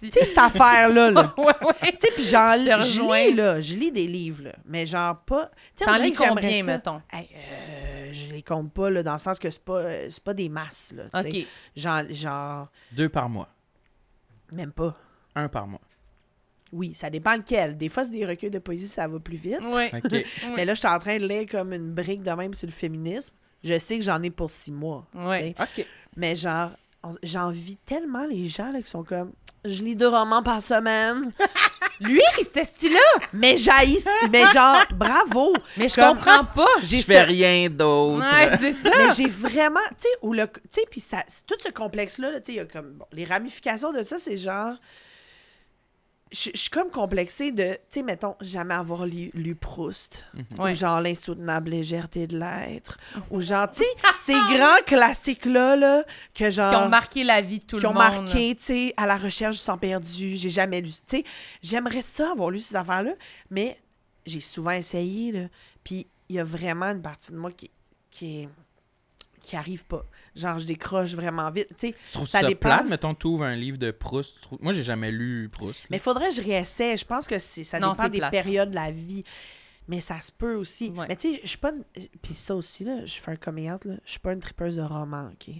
Tu sais, cette affaire-là, là. ouais, ouais. Tu sais, puis j'en Je lis, là. Je lis des livres, là. Mais genre pas... Tu sais, on T'en lis combien, ça. mettons? Hey, euh, je les compte pas, là, dans le sens que c'est pas, euh, c'est pas des masses, là. tu sais. OK. Genre, genre, Deux par mois. même pas. Un par mois. Oui, ça dépend lequel. Des fois, c'est des recueils de poésie, ça va plus vite. Ouais. OK. Mais là, je suis en train de lire comme une brique de même sur le féminisme. Je sais que j'en ai pour six mois. sais. OK. Mais genre, j'envie tellement les gens là, qui sont comme je lis deux romans par semaine. Lui, c'était style-là. Mais j'haïs. mais genre, bravo. Mais je Comme- comprends pas. J'ai Je fais ça- rien d'autre. Ouais, c'est ça. Mais j'ai vraiment, tu sais, ou le, tu sais, puis ça, tout ce complexe-là, là, tu sais, il y a comme, bon, les ramifications de ça, c'est genre, je je suis comme complexée de, tu sais, mettons, jamais avoir lu, lu Proust, Ouais. ou genre l'insoutenable légèreté de l'être, ou genre, tu sais, ces grands classiques-là, là, que genre... Qui ont marqué la vie de tout qui le ont monde. marqué, tu sais, à la recherche du sang perdu. J'ai jamais lu. Tu sais, j'aimerais ça avoir lu ces affaires-là, mais j'ai souvent essayé, là. Puis il y a vraiment une partie de moi qui, qui, est- qui arrive pas. Genre, je décroche vraiment vite. Tu trouves Ça ça, dépend. plate? Mettons, tu ouvres un livre de Proust. trouves- Moi, j'ai jamais lu Proust. là. mais faudrait que je réessaie. Je pense que c'est, ça Non, dépend c'est des plate. périodes de la vie. Mais ça se peut aussi. Ouais. Mais tu sais, je suis pas. une- Puis ça aussi, là, je fais un coming out, là. Je suis pas une tripeuse de romans, OK?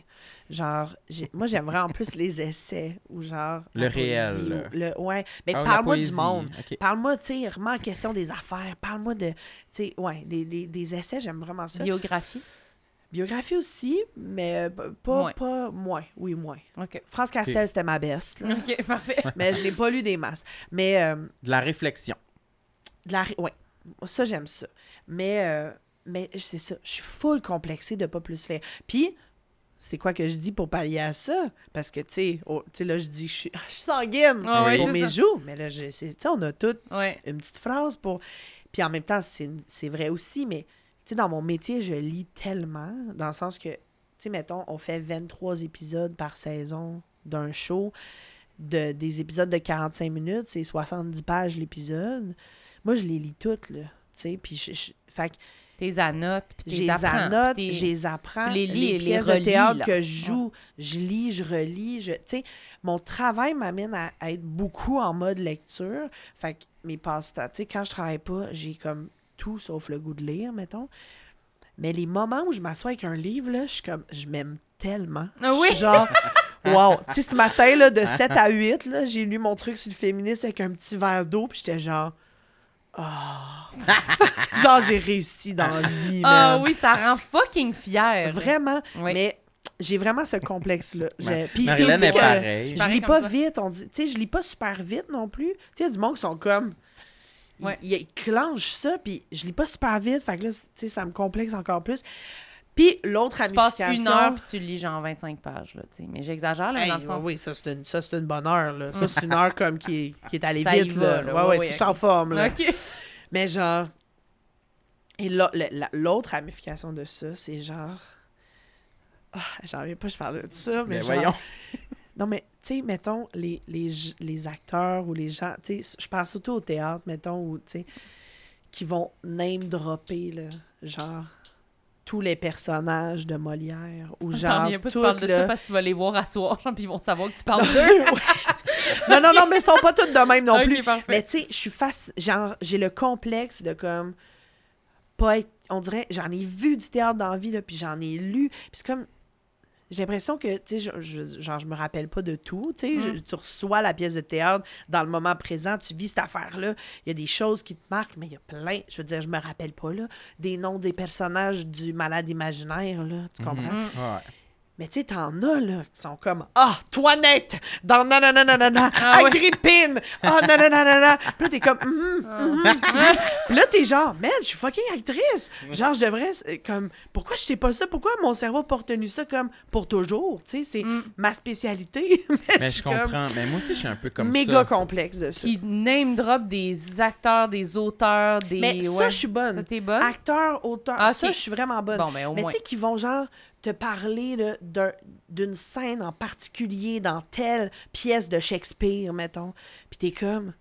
Genre, j'ai- moi, j'aimerais en plus les essais ou genre. Le réel, ou. Le, ouais. Mais Ah, parle-moi du monde. Parle-moi, tu sais, remets en question des affaires. Parle-moi de. Tu sais, ouais, des, des, des essais, j'aime vraiment ça. Biographie? Biographie aussi, mais euh, pas, Moins. pas moins. Oui, moins. France Castel, c'était ma best, là. OK, parfait. mais je n'ai pas lu des masses. Mais. euh, De la réflexion. de la... Ouais, ça, j'aime ça. Mais, euh, mais c'est ça, je suis full complexée de pas plus lire. Puis, c'est quoi que je dis pour pallier à ça? Parce que, tu sais, oh, tu sais, là, je dis, je suis, je suis sanguine Ah ouais, pour mes ça. joues. Mais là, je- c'est- tu sais, on a toutes Ouais. une petite phrase pour... Puis en même temps, c'est c'est vrai aussi, mais, sais, dans mon métier, je lis tellement, dans le sens que, tu sais, mettons, on fait 23 épisodes par saison d'un show, de, des épisodes de 45 minutes, c'est 70 pages l'épisode. Moi, je les lis toutes, là, tu sais, puis je... je- fait que Tes annotes, puis j'ai tes les apprends. tes- je les apprends. tu les lis et les pièces relis, de théâtre là. que je joue, je lis, je relis. Je, tu sais, mon travail m'amène à, à être beaucoup en mode lecture. Fait que mes passe-temps, tu sais, quand je travaille pas, j'ai comme tout sauf le goût de lire, mettons. Mais les moments où je m'assois avec un livre, là, je suis comme, je m'aime tellement. Ah oui? Je suis genre, wow. tu sais, ce matin, là, de 7 à 8, là, j'ai lu mon truc sur le féminisme avec un petit verre d'eau, puis j'étais genre, ah. genre, j'ai réussi dans la vie, Ah oui, ça rend fucking fier. Vraiment. Oui. Mais j'ai vraiment ce complexe-là. Ouais. Puis c'est aussi est que pareil. je lis pas toi. vite. On dit, tu sais, je lis pas super vite non plus. Tu sais, il y a du monde qui sont comme. Ouais. Ils, ils clenchent ça, puis je lis pas super vite. Fait que là, tu sais, ça me complexe encore plus. Puis l'autre Tu passes ramification... une heure, puis tu lis genre 25 pages, là, tu sais. Mais j'exagère, là, Hey, dans le sens... Oui, ça c'est une, ça, c'est une bonne heure. Là. Ça, c'est une heure comme qui est, qui est allée Ça vite. va, là. là. Ouais, Ouais, ouais, c'est que je suis en forme. Là. OK. Mais genre. Et là, le- la- l'autre ramification de ça, c'est genre. Ah, J'en reviens pas, je parle de ça, mais Mais genre- voyons. Non, mais, tu sais, mettons, les, les, les acteurs ou les gens, tu sais, je pense surtout au théâtre, mettons, où, tu sais, qui vont name-dropper, là, genre, tous les personnages de Molière, ou genre, reviens pas, tu parles de là. ça parce que tu vas les voir à soir, genre, puis ils vont savoir que tu parles d'eux. non, non, non, mais ils sont pas tous de même non Ok, plus. parfait. Mais tu sais, je suis face. Genre, j'ai le complexe de comme. Pas être. On dirait, j'en ai vu du théâtre dans la vie, là, puis j'en ai lu. Puis c'est comme. J'ai l'impression que, tu sais, je, je- genre, je me rappelle pas de tout. Tu sais, Mm. je- tu reçois la pièce de théâtre dans le moment présent, tu vis cette affaire-là. Il y a des choses qui te marquent, mais il y a plein. Je veux dire, je me rappelle pas, là, des noms des personnages du malade imaginaire, là. Tu comprends? Mm. Ouais. Mais tu sais, t'en as, là, qui sont comme Ah, Toinette, dans Nanananana, Ah. Agrippine, Ah, nanananana. Puis là, t'es comme Hum, hum, hum. Puis là, t'es genre, man, je suis fucking actrice. Genre, je devrais, euh, comme, pourquoi je sais pas ça? Pourquoi mon cerveau a pas retenu ça comme pour toujours? Tu sais, c'est Mm. ma spécialité. Mais je comprends. Mais moi aussi, je suis un peu comme méga ça. complexe de ça. Qui name drop des acteurs, des auteurs, des. Mais ça, je suis bonne. Ça, t'es bonne? Acteur, auteur, Ah, ça, je suis vraiment bonne. Bon, mais au Mais tu sais, qui vont genre te parler d'une scène en particulier dans telle pièce de Shakespeare, mettons. Puis t'es comme,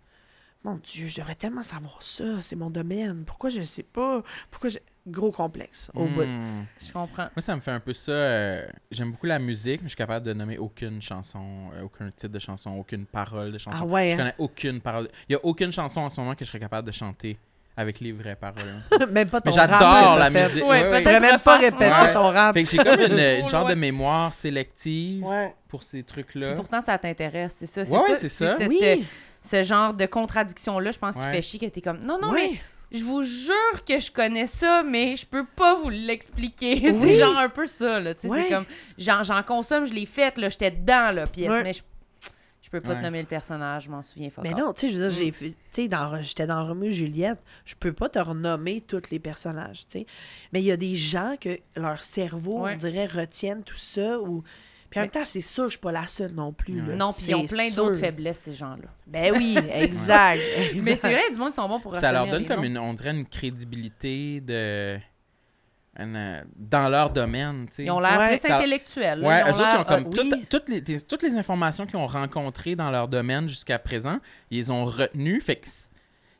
mon Dieu, je devrais tellement savoir ça, c'est mon domaine. Pourquoi je le sais pas? Pourquoi je... Gros complexe au bout. Hmm. Je comprends. Moi, ça me fait un peu ça. euh, J'aime beaucoup la musique, mais je suis capable de nommer aucune chanson, euh, aucun titre de chanson, aucune parole de chanson. Ah ouais, Je hein? connais aucune parole. Il y a aucune chanson en ce moment que je serais capable de chanter avec les vraies paroles. même pas ton mais rap j'adore la musique. Ouais, Ouais, même pas répéter Ouais. ton rap. Fait que j'ai comme une, genre de mémoire sélective Ouais. pour ces Puis trucs-là. pourtant, ça t'intéresse, c'est ça. C'est ça, c'est ça. cette, Oui. euh, ce genre de contradiction-là, je pense, qui Ouais. fait chier que t'es comme non, non, Ouais. mais je vous jure que je connais ça, mais je peux pas vous l'expliquer. Oui. c'est genre un peu ça, là. Ouais. c'est comme j'en, j'en consomme, je l'ai faite, là, j'étais dedans, la pièce, Ouais. mais je peux pas Ouais. te nommer le personnage, je m'en souviens pas. Mais non, tu sais, je veux dire, j'ai fait- tu sais, dans- j'étais dans Roméo et Juliette, je peux pas te renommer tous les personnages, tu sais. Mais il y a des gens que leur cerveau, Ouais. on dirait, retiennent tout ça ou... Puis en même temps, c'est sûr que je suis pas la seule non plus, là. Non, puis ils ont plein d'autres faiblesses, ces gens-là. Ben oui, exact, exact. Mais c'est vrai, du monde, ils sont bons pour Ça leur donne les comme une, on dirait une crédibilité de une, euh, dans leur domaine, tu sais. Ils ont l'air Ouais, plus ça- intellectuels. là. Ouais, Ils ont eux autres, ils ont comme ah, toutes, oui. toutes les, les- toutes les informations qu'ils ont rencontrées dans leur domaine jusqu'à présent, ils les ont retenues. Fait que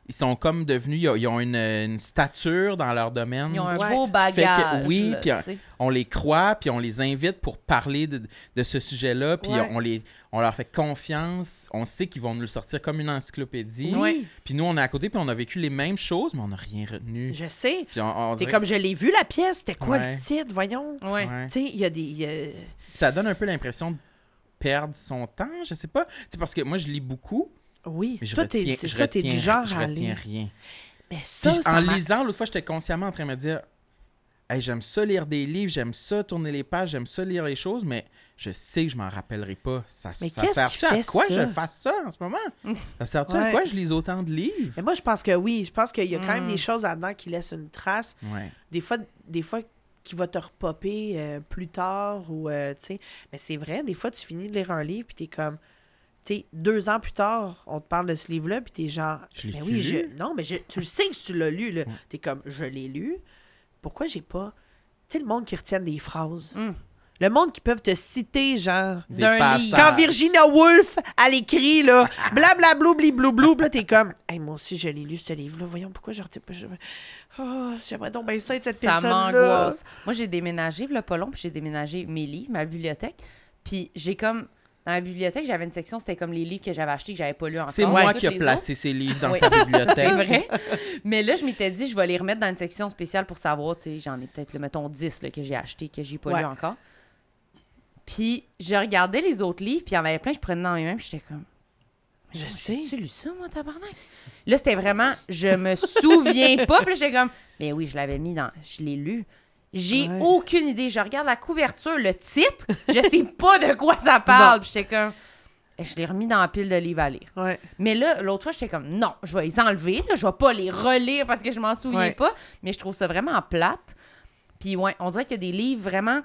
ils sont comme devenus, ils ont, ils ont une, une stature dans leur domaine. Ils ont un Ouais. beau Fait bagage. que oui, puis tu sais. On les croit, puis on les invite pour parler de, de ce sujet-là, puis Ouais. on, les, on leur fait confiance. On sait qu'ils vont nous le sortir comme une encyclopédie. Oui, Ouais. Puis nous, on est à côté, puis on a vécu les mêmes choses, mais on n'a rien retenu. je sais. Puis on- on dirait- comme je l'ai vu, la pièce, c'était quoi Ouais. le titre, voyons? Tu sais, il y a des... il y a- Ça donne un peu l'impression de perdre son temps, je sais pas. C'est parce que moi, je lis beaucoup, Oui, mais je toi, retiens, c'est je ça, t'es retiens- du genre je à retiens lire. rien. Mais ça, Puis ça en lisant, l'autre fois, j'étais consciemment en train de me dire Hey, j'aime ça lire des livres, j'aime ça tourner les pages, j'aime ça lire les choses, mais je sais que je m'en rappellerai pas. Ça, Mais ça qu'est-ce sert qui à quoi ça? je fasse ça en ce moment? Ça sert-tu à quoi je lis autant de livres? Mais moi, je pense que oui. Je pense qu'il y a quand même Mm. des choses là-dedans qui laissent une trace. Ouais. Des fois, des fois qui va te repopper euh, plus tard ou, euh, tu sais. Mais c'est vrai, des fois, tu finis de lire un livre puis t'es comme... Tu sais, deux ans plus tard, on te parle de ce livre-là, puis t'es genre... Je mais oui, lu? je... Non, mais je... tu le sais que tu l'as lu, là. T'es comme, je l'ai lu. Pourquoi j'ai pas... Tu sais, le monde qui retient des phrases. Mm. Le monde qui peuvent te citer, genre... D'un livre. Quand Virginia Woolf, elle écrit, là, blablabla, blibloublou, là, t'es comme, hey, moi aussi, je l'ai lu, ce livre-là. Voyons, pourquoi je retiens pas. je- Oh, j'aimerais donc bien ça être cette ça personne-là. m'angoisse. Moi, j'ai déménagé, le pas long, puis j'ai déménagé mes livres, ma bibliothèque. Puis j'ai comme. Dans la bibliothèque, j'avais une section, c'était comme les livres que j'avais achetés que j'avais pas lu encore. C'est moi qui ai les placé ces livres dans Oui. sa bibliothèque. C'est vrai. Mais là, je m'étais dit, je vais les remettre dans une section spéciale pour savoir, tu sais, j'en ai peut-être, mettons, 10 là, que j'ai acheté, que j'ai pas Ouais. lu encore. Puis je regardais les autres livres, puis il y en avait plein, je prenais dans mes mains, puis j'étais comme. Je moi, sais. J'ai-tu lu ça, moi, tabarnak? Là, c'était vraiment, je me souviens pas, puis j'étais comme, mais oui, je l'avais mis dans, je l'ai lu. J'ai Ouais. aucune idée. Je regarde la couverture, le titre, je sais pas de quoi ça parle. Puis j'étais comme, et je l'ai remis dans la pile de livres à lire. Ouais. Mais là, l'autre fois, j'étais comme, non, je vais les enlever. Là, je vais pas les relire parce que je m'en souviens Ouais. pas. Mais je trouve ça vraiment plate. Puis ouais, on dirait qu'il y a des livres vraiment.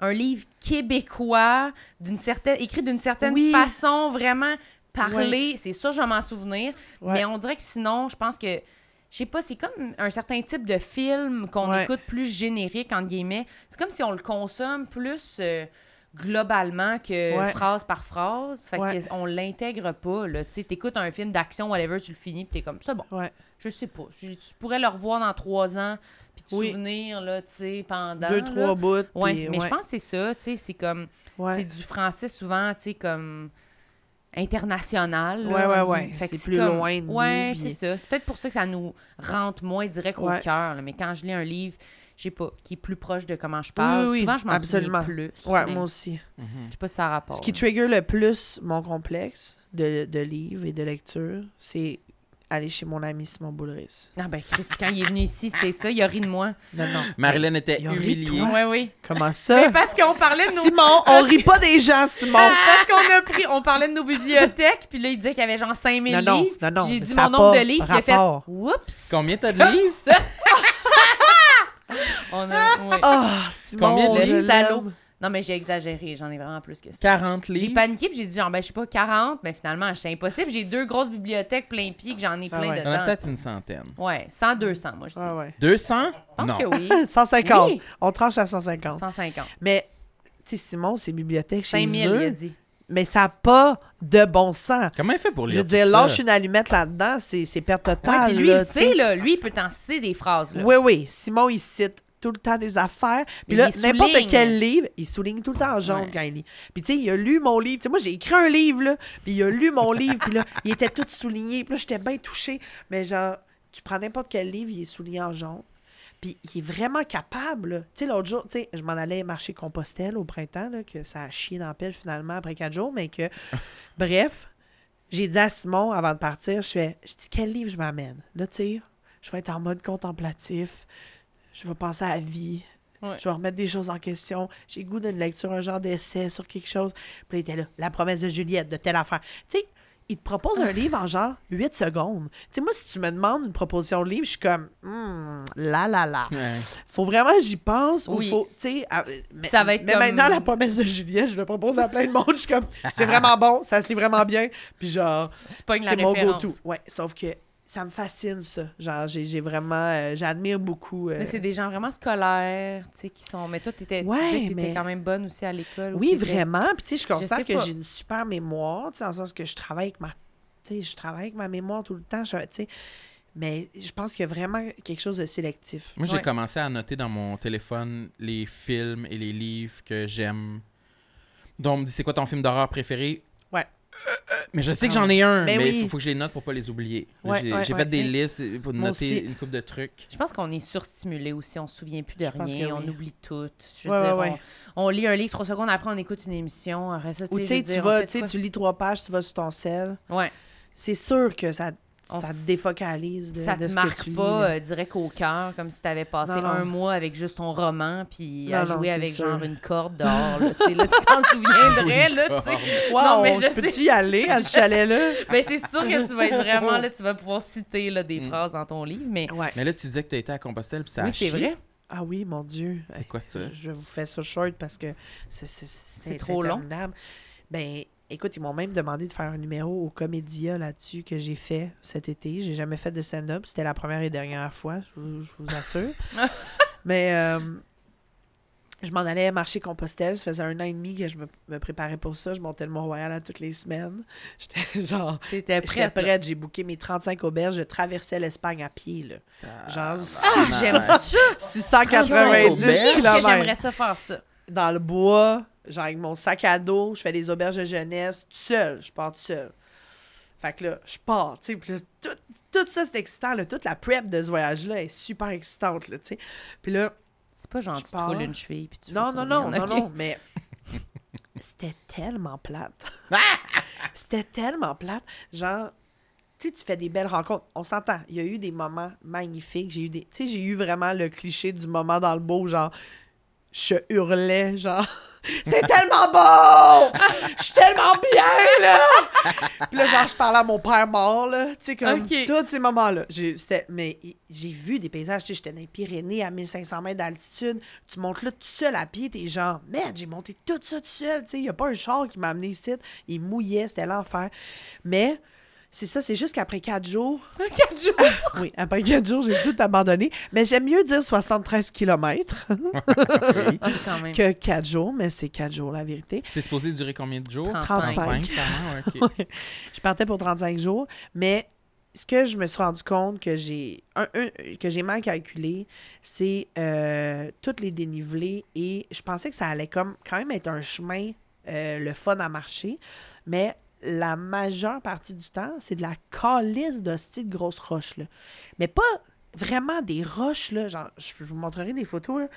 Un livre québécois, d'une certaine, écrit d'une certaine Oui. façon, vraiment parlé. C'est sûr, je vais m'en souvenir. Mais on dirait que sinon, je pense que. Je sais pas, c'est comme un certain type de film qu'on Ouais. écoute plus générique, entre guillemets. C'est comme si on le consomme plus euh, globalement que Ouais. phrase par phrase. Fait Ouais. qu'on l'intègre pas, là. Tu sais, t'écoutes un film d'action, whatever, tu le finis, puis t'es comme, c'est bon. Ouais. Je sais pas. Je- tu pourrais le revoir dans trois ans, puis te Oui. souvenir, là, tu sais, pendant. Deux, là. trois bouts. Ouais, mais je pense que c'est ça, tu sais, c'est comme. C'est du français souvent, tu sais, comme international. Ouais, là. ouais, ouais. Fait que C'est plus loin de nous, Ouais, puis- c'est ça. C'est peut-être pour ça que ça nous rentre moins direct Ouais. au cœur. Mais quand je lis un livre je sais pas, qui est plus proche de comment je parle. Oui, oui, Souvent, je m'en souviens plus. Ouais, mais moi aussi. Je sais pas si ça a rapport. Ce qui trigger le plus mon complexe de, de livres et de lecture, c'est aller chez mon ami Simon Boulris. Ah ben Chris, quand il est venu ici, c'est ça, il a ri de moi. Non, non. Marilyn était Il a ri de humiliée. toi? Ouais, oui. Comment Mais ça? parce qu'on parlait de nos... Simon, on rit pas des gens, Simon! Parce qu'on a pris, on parlait de nos bibliothèques, puis là, il disait qu'il y avait genre 5000 Non, non, livres. non, non, J'ai mais dit ça mon a nombre pas de livres, il a fait rapport. « Oups! » Combien t'as de Comme livres? ça. On a... ouais. Ah, Simon, Combien de je livres? Salaud. Non, mais j'ai exagéré, j'en ai vraiment plus que ça. 40 J'ai livres? paniqué, puis j'ai dit genre, ben, je sais pas, 40, mais finalement, c'est impossible. J'ai deux grosses bibliothèques plein pied que j'en ai Ah plein ouais. A dedans. peut-être une centaine. Ouais, 100, 200, moi, je dis. Ah ouais. 200? Je pense non. que oui. 150. Oui. On tranche à 150. 150. Mais, tu sais, Simon, ses bibliothèques chez 5000, il a dit. mais ça n'a pas de bon sens. Comment il fait pour lire Je veux dire, lâche une allumette là-dedans, c'est c'est perte Ouais, totale. puis lui, là, il sait, là. Lui, il peut t'en citer des phrases, là. Oui, oui. Simon, il cite tout le temps des affaires. Puis là, n'importe quel livre, il souligne tout le temps en jaune Ouais. quand il lit. Puis tu sais, il a lu mon livre. Tu sais, moi, j'ai écrit un livre, là. Puis il a lu mon livre. Puis là, il était tout souligné. Puis là, j'étais bien touchée. Mais genre, tu prends n'importe quel livre, il est souligné en jaune. Puis il est vraiment capable. Tu sais, l'autre jour, tu sais, je m'en allais marcher Compostelle au printemps, là, que ça a chié dans la pelle finalement après quatre jours, mais que, bref, j'ai dit à Simon avant de partir, je fais, je dis, quel livre je m'amène? Là, tu sais, je vais être en mode contemplatif, je vais penser à la vie, Ouais. je vais remettre des choses en question, j'ai goût d'une lecture, un genre d'essai sur quelque chose. Puis là, il était là, la promesse de Juliette, de telle affaire. Tu sais, il te propose un livre en genre 8 secondes. Tu sais, moi, si tu me demandes une proposition de livre, je suis comme, Hmm, là, là, là. Ouais. Faut vraiment que j'y pense. Oui. Ou faut, tu sais, à- mais, Ça va être mais comme- maintenant, la promesse de Juliette, je le propose à plein de monde. Je suis comme, c'est vraiment bon, ça se lit vraiment bien. Puis genre, c'est mon go-to. Ouais, sauf que ça me fascine, ça. Genre, j'ai j'ai vraiment, euh, j'admire beaucoup. euh, Mais c'est des gens vraiment scolaires, tu sais, qui sont... Mais toi, t'étais, tu Ouais, disais que t'étais mais- quand même bonne aussi à l'école. ou Oui, vraiment. Puis tu sais, je sais que pas. j'ai une super mémoire, tu sais, dans le sens que je travaille avec ma, tu sais, je travaille avec ma mémoire tout le temps. je- Tu sais, mais je pense qu'il y a vraiment quelque chose de sélectif. Moi, j'ai Ouais. commencé à noter dans mon téléphone les films et les livres que j'aime. Donc, on me dit, c'est quoi ton film d'horreur préféré? Mais je sais que Ah j'en ai un, Ben mais il oui. faut, faut que je les note pour pas les oublier. Ouais, j'ai ouais, j'ai ouais. fait des listes pour Moi noter aussi. une coupe de trucs. Je pense qu'on est surstimulé aussi, on se souvient plus de rien, on oui. oublie tout. Je veux Ouais, dire, ouais, ouais. On, on lit un livre trois secondes, après on écoute une émission, après ça, Ou tu sais, tu vas, tu sais, quoi? tu lis trois pages, tu vas sur ton sel. Ouais, C'est sûr que ça, ça te défocalise de, ça de te ce marque que tu lis. pas là. euh, direct au cœur, comme si t'avais passé Non, non. un mois avec juste ton roman, puis Non, à non, jouer avec sûr. genre une corde dehors, là, tu là, tu t'en souviendrais, là, tu sais. Wow, non, mais je je peux-tu sais. y aller à ce chalet-là? Mais c'est sûr que tu vas être vraiment, là, tu vas pouvoir citer, là, des phrases dans ton livre, mais Ouais. Mais là, tu disais que tu étais à Compostelle, puis ça a oui, c'est vrai. Ah oui, mon Dieu. C'est quoi ça? Je, je vous fais ça short parce que c'est- trop long. Ben, écoute, ils m'ont même demandé de faire un numéro au Comédia là-dessus que j'ai fait cet été. J'ai jamais fait de stand-up. C'était la première et dernière fois, je vous, je vous assure. Mais euh, je m'en allais marcher Compostelle. Ça faisait un an et demi que je me, me préparais pour ça. Je montais le Mont-Royal à toutes les semaines. J'étais genre... T'étais J'étais prête, j'ai booké mes 35 auberges, je traversais l'Espagne à pied, là. Genre, Ah, j'aime ça. 690 auberges? Est-ce que km j'aimerais ça faire ça? dans le bois, genre avec mon sac à dos, je fais des auberges de jeunesse, tout seul, je pars tout seul. Fait que là, je pars, tu sais, puis là, tout, tout ça, c'est excitant, là, toute la prep de ce voyage-là est super excitante, là, tu sais. Puis là, C'est pas genre tu pars. une cheville puis tu non, non, non, non, non, mais c'était tellement plate. c'était tellement plate. Genre, tu sais, tu fais des belles rencontres. On s'entend. Il y a eu des moments magnifiques. J'ai eu des. Tu sais, j'ai eu vraiment le cliché du moment dans le beau, genre, je hurlais, genre, c'est tellement beau! Je suis tellement bien, là! Puis là, genre, je parlais à mon père mort, là. Tu sais, comme tous ces moments-là. Mais j'ai vu des paysages. Tu sais, j'étais dans les Pyrénées à 1500 mètres d'altitude. Tu montes là tout seul à pied. T'es genre, merde, j'ai monté tout ça tout seul. Tu sais, il n'y a pas un char qui m'a amené ici. Il mouillait, c'était l'enfer. Mais. C'est ça, c'est juste qu'après quatre jours, Quatre jours? oui, après quatre jours, j'ai tout abandonné. Mais j'aime mieux dire 73 km Ah, que quatre jours, mais c'est quatre jours, la vérité. C'est supposé durer combien de jours? 35. 35. quand même, ok. Je partais pour 35 jours, mais ce que je me suis rendu compte que j'ai un- un- que j'ai mal calculé, c'est euh, toutes les dénivelés et je pensais que ça allait comme quand même être un chemin euh, le fun à marcher, mais la majeure partie du temps, c'est de la calice d'hostie de grosses roches là. Mais pas vraiment des roches, là. Genre, je vous montrerai des photos, là.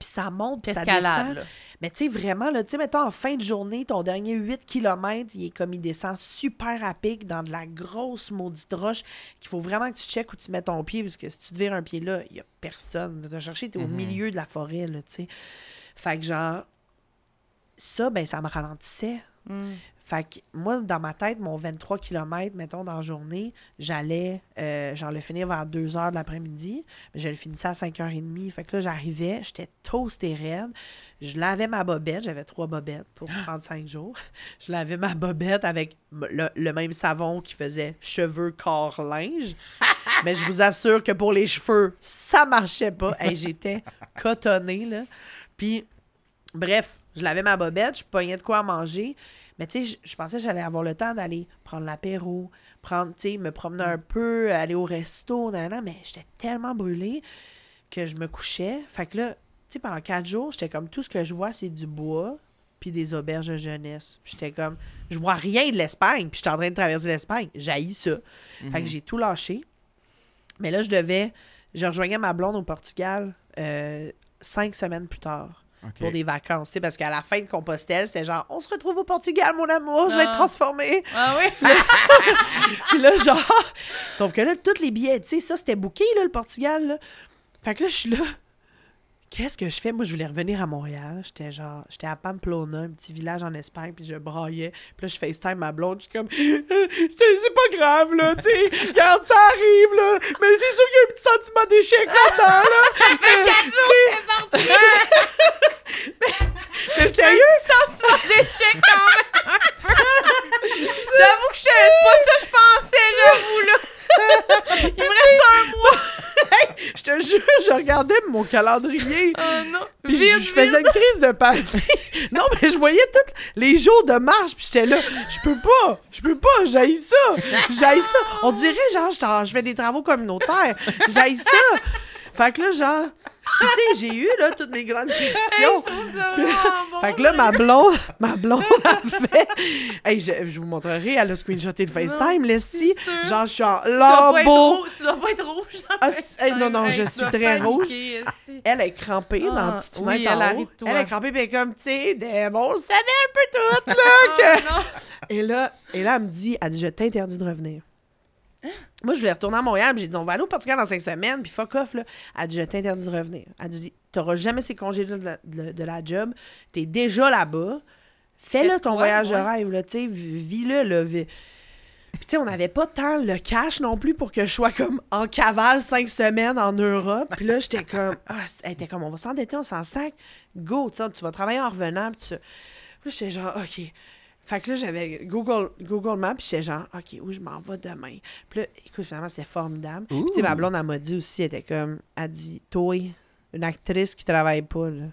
Puis ça monte, puis ça descend. Là. Mais tu sais, vraiment, là, tu sais, mettons, en fin de journée, ton dernier 8 km, il est comme il descend super à pic dans de la grosse maudite roche qu'il faut vraiment que tu checkes où tu mets ton pied, parce que si tu te vires un pied là, il y a personne. Tu chercher, tu es au Mhm. milieu de la forêt, là, tu sais. Fait que genre, ça, ben, ça me ralentissait. Mm. Fait que moi, dans ma tête, mon 23 km, mettons, dans la journée, j'allais, euh, genre, le finir vers 2 heures de l'après-midi. Mais je le finissais à 5h30. Fait que là, j'arrivais, j'étais toasté raide. Je lavais ma bobette. J'avais trois bobettes pour 35 jours. Je lavais ma bobette avec le, le même savon qui faisait cheveux, corps, linge. Mais je vous assure que pour les cheveux, ça marchait pas. Hey, J'étais cotonnée, là. Puis, bref, je lavais ma bobette, je pognais de quoi manger. Mais tu sais, je, je pensais que j'allais avoir le temps d'aller prendre l'apéro, prendre, tu sais, me promener un peu, aller au resto, nan, nan, mais j'étais tellement brûlée que je me couchais. Fait que là, tu sais, pendant quatre jours, j'étais comme, tout ce que je vois, c'est du bois puis des auberges de jeunesse. Puis j'étais comme, je vois rien de l'Espagne, puis j'étais en train de traverser l'Espagne. J'haïs ça. Fait que j'ai tout lâché. Mais là, je devais, je rejoignais ma blonde au Portugal euh, cinq semaines plus tard Pour des vacances, tu sais, parce qu'à la fin de Compostelle, c'est genre, on se retrouve au Portugal, mon amour, je vais Ah. te transformer. Ah oui? Puis là, genre, sauf que là, tous les billets, tu sais, ça, c'était booké, là, le Portugal, là. Fait que là, je suis là. Qu'est-ce que je fais? Moi, je voulais revenir à Montréal. J'étais genre, j'étais à Pamplona, un petit village en Espagne, puis je braillais. Puis là, je FaceTime ma blonde, je suis comme, c'est pas grave, là, tu sais, regarde, ça arrive, là. Mais c'est sûr qu'il y a un petit sentiment d'échec là-dedans, là. Ça fait quatre jours Mais sérieux? Sentiment d'échec quand même un. J'avoue que je c'est pas ça que je pensais, j'avoue, là. Il me reste un mois. Je te jure, je regardais mon calendrier. Oh non. Puis vite, je, je faisais une crise de panique. non, mais je voyais tous les jours de marche, puis j'étais là, je peux pas, je peux pas, j'haïs ça, j'haïs ça. On dirait, genre, je, fais des travaux communautaires, j'haïs ça. Fait que là, genre, puis tu sais, j'ai eu, là, toutes mes grandes Hey, questions. je trouve ça bon. Fait que là, ma blonde, ma blonde a fait. Hey, je, je vous montrerai, elle a screenshoté le FaceTime, Lestie. Genre, je suis en lambeau. Tu dois pas être rouge. dans Ah, hey, non, non, je Hey, suis très rouge. esti. Elle est crampée dans la Ah, petite oui, fenêtre en haut. toi. Elle est crampée, puis elle est comme, tu sais, démon, on savait un peu tout, là. que- Oh, non. Et là, et là, elle me dit, elle dit, je t'interdis de revenir. Moi, je voulais retourner à Montréal, j'ai dit, on va aller au Portugal dans cinq semaines, puis fuck off, là. Elle dit, je t'interdis de revenir. Elle dit, t'auras jamais ces congés de la, de, de la job, t'es déjà là-bas, fais-le Fais- ton ouais, voyage de rêve, là, tu sais, vis-le, là. vis- Puis, tu sais, on n'avait pas tant le cash non plus pour que je sois comme en cavale cinq semaines en Europe. Puis là, j'étais comme, ah, elle était comme, on va s'endetter, on s'en sac. Go, tu sais, tu vas travailler en revenant. Puis, tu- puis j'étais genre, OK. Fait que là, j'avais Google, Google Maps, puis j'étais genre, OK, où je m'en vais demain? Puis là, écoute, finalement, c'était formidable. Puis, tu sais, ma blonde, elle m'a dit aussi, elle était comme, elle dit, toi, une actrice qui travaille pas, là.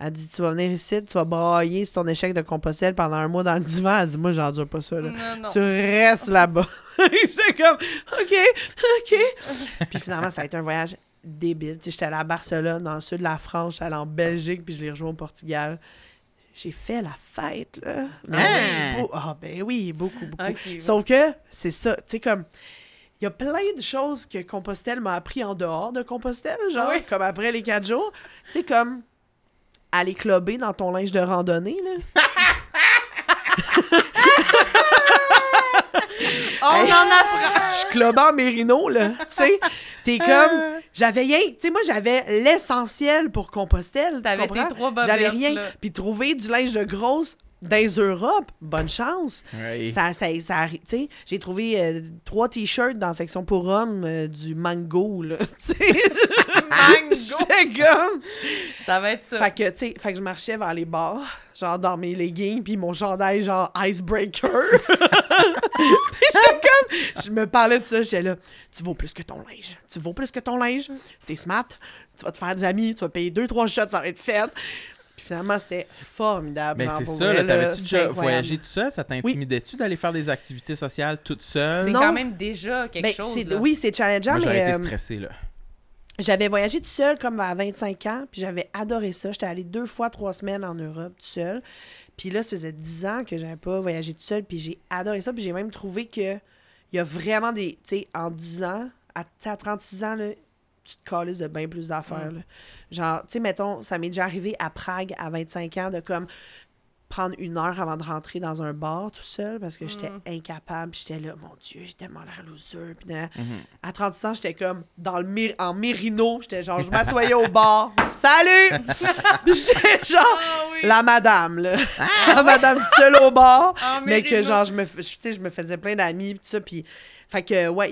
Elle dit, tu vas venir ici, tu vas brailler sur ton échec de Compostelle pendant un mois dans le divan. Elle dit, moi, j'endure pas ça, là. Non, non. Tu restes là-bas. J'étais comme, OK, OK. puis finalement, ça a été un voyage débile. Tu sais, j'étais allée à Barcelone, dans le sud de la France, j'étais allée en Belgique, puis je l'ai rejoint au Portugal. J'ai fait la fête, là. Mais Hein? oui, beau- Ah, ben oui, beaucoup, beaucoup. Ouais. Sauf que, c'est ça, tu sais, comme... Il y a plein de choses que Compostelle m'a appris en dehors de Compostelle, genre, Oui. comme après les quatre jours. Tu sais, comme aller clubber dans ton linge de randonnée, là. On Hey. en apprend. je suis clubant Mérino, là. Tu sais, t'es comme. J'avais rien. Tu sais, moi, j'avais l'essentiel pour Compostelle. tu T'avais tes trois J'avais rien. Puis trouver du linge de grosse dans Europe, bonne chance. Ouais. Ça, ça, ça arri- tu sais, j'ai trouvé euh, trois t-shirts dans la section pour hommes euh, du mango, là. Mango. j'étais comme. Ça va être ça. Fait que, tu sais, fait que je marchais vers les bars, genre dans mes leggings, puis mon chandail, genre icebreaker. puis j'étais comme, je me parlais de ça, j'étais là, tu vaux plus que ton linge. Tu vaux plus que ton linge. T'es smart, tu vas te faire des amis, tu vas payer deux, trois shots, ça va être fait. Puis finalement, c'était formidable. Mais genre, c'est pour ça, là, t'avais-tu déjà voyagé tout seul? Ça t'intimidait-tu d'aller faire des activités sociales toute seule? C'est non. quand même déjà quelque Ben, chose. c'est- là. oui, c'est challengeant, Moi, mais été euh, stressé, là. j'avais voyagé tout seul comme à 25 ans, puis j'avais adoré ça. J'étais allée deux fois trois semaines en Europe tout seul. Puis là, ça faisait 10 ans que j'avais pas voyagé tout seul, puis j'ai adoré ça. Puis j'ai même trouvé que il y a vraiment des... Tu sais, en 10 ans, à, à 36 ans, là, tu te calisses de bien plus d'affaires. Mm. là. Genre, tu sais, mettons, ça m'est déjà arrivé à Prague à 25 ans de comme prendre une heure avant de rentrer dans un bar tout seul parce que j'étais Mm. incapable. puis J'étais là, mon Dieu, j'ai tellement l'air loser. Puis. Mhm. à 36 ans, j'étais comme dans le mir- en mérino. J'étais genre, je m'assoyais au bar. Salut! Puis j'étais genre Ah oui! la madame, là. La madame seule au bar. Ah, mais que genre, je me, je- tu sais, je me faisais plein d'amis, tout ça. Puis, fait que, ouais,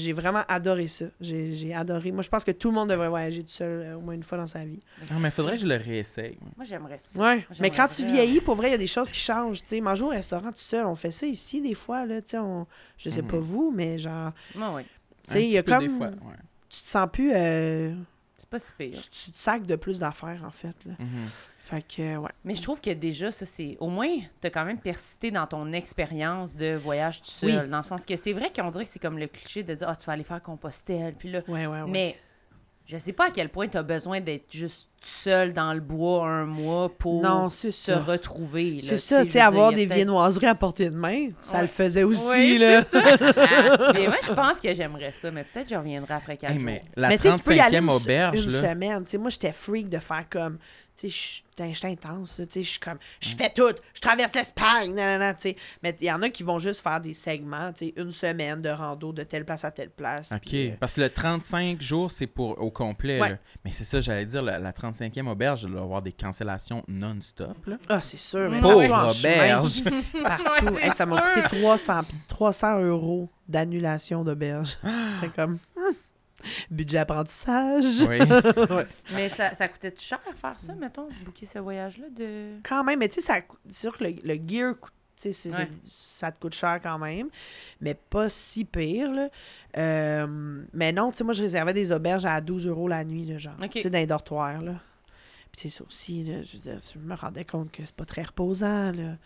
j'ai vraiment adoré ça. J'ai j'ai adoré. Moi, je pense que tout le monde devrait voyager tout seul euh, au moins une fois dans sa vie. Non, mais faudrait que je le réessaye. Moi, j'aimerais ça. Ouais. Moi, Mais quand tu vieillis, pour vrai, il y a des choses qui changent. Tu sais, manger au restaurant tout seul, on fait ça ici des fois, là. Tu sais, on... je sais pas Mhm. vous, mais genre, Moi, oui. tu sais, il y a comme. des fois, ouais. Tu te sens plus. euh, C'est pas si pire. tu, tu te sacs de plus d'affaires, en fait, là. Mhm. Fait que, ouais. Mais je trouve que déjà, ça, c'est. Au moins, t'as quand même persisté dans ton expérience de voyage tout seul. Oui. Dans le sens que c'est vrai qu'on dirait que c'est comme le cliché de dire Ah, tu vas aller faire Compostelle. Puis là. Ouais, ouais, ouais. Mais je sais pas à quel point t'as besoin d'être juste seul dans le bois un mois pour non, c'est se ça. retrouver. C'est ça, tu sais, avoir des viennoiseries à portée de main, ça Ouais. le faisait aussi, Oui, là. ça. Ah, mais moi, je pense que j'emmerais ça, mais peut-être que je reviendrai après quatre Hey, jours. mais la Mais tu tu peux y aller 35e une, auberge, une là. semaine. Tu sais, moi, j'étais freak de faire comme. Je suis- intense. je suis comme. Je fais tout. Je traverse l'Espagne. nan, nan, nan, tu sais. Mais il y en a qui vont juste faire des segments. Une semaine de rando de telle place à telle place. OK. euh, Parce que le 35 jours, c'est pour au complet. Ouais. Mais c'est ça, j'allais dire, la, la 35e auberge, il doit y avoir des cancellations non-stop. là. Ah, c'est sûr. Mais Pauvre auberge. Partout. Ouais, c'est Hey, ça m'a coûté 300, puis 300 euros d'annulation d'auberge. C'était comme. budget apprentissage. oui. Mais ça, ça coûtait cher faire ça, mettons, booker ce voyage-là de. Quand même, mais tu sais, ça coûte- c'est sûr que le, le gear coûte. c'est- Ouais. ça te coûte cher quand même, mais pas si pire. Là. Euh, mais non, tu sais, moi, je réservais des auberges à 12 euros la nuit, là, genre. Tu sais, dans les dortoirs, là. Puis c'est ça aussi, là, je veux dire, je me rendais compte que c'est pas très reposant, là.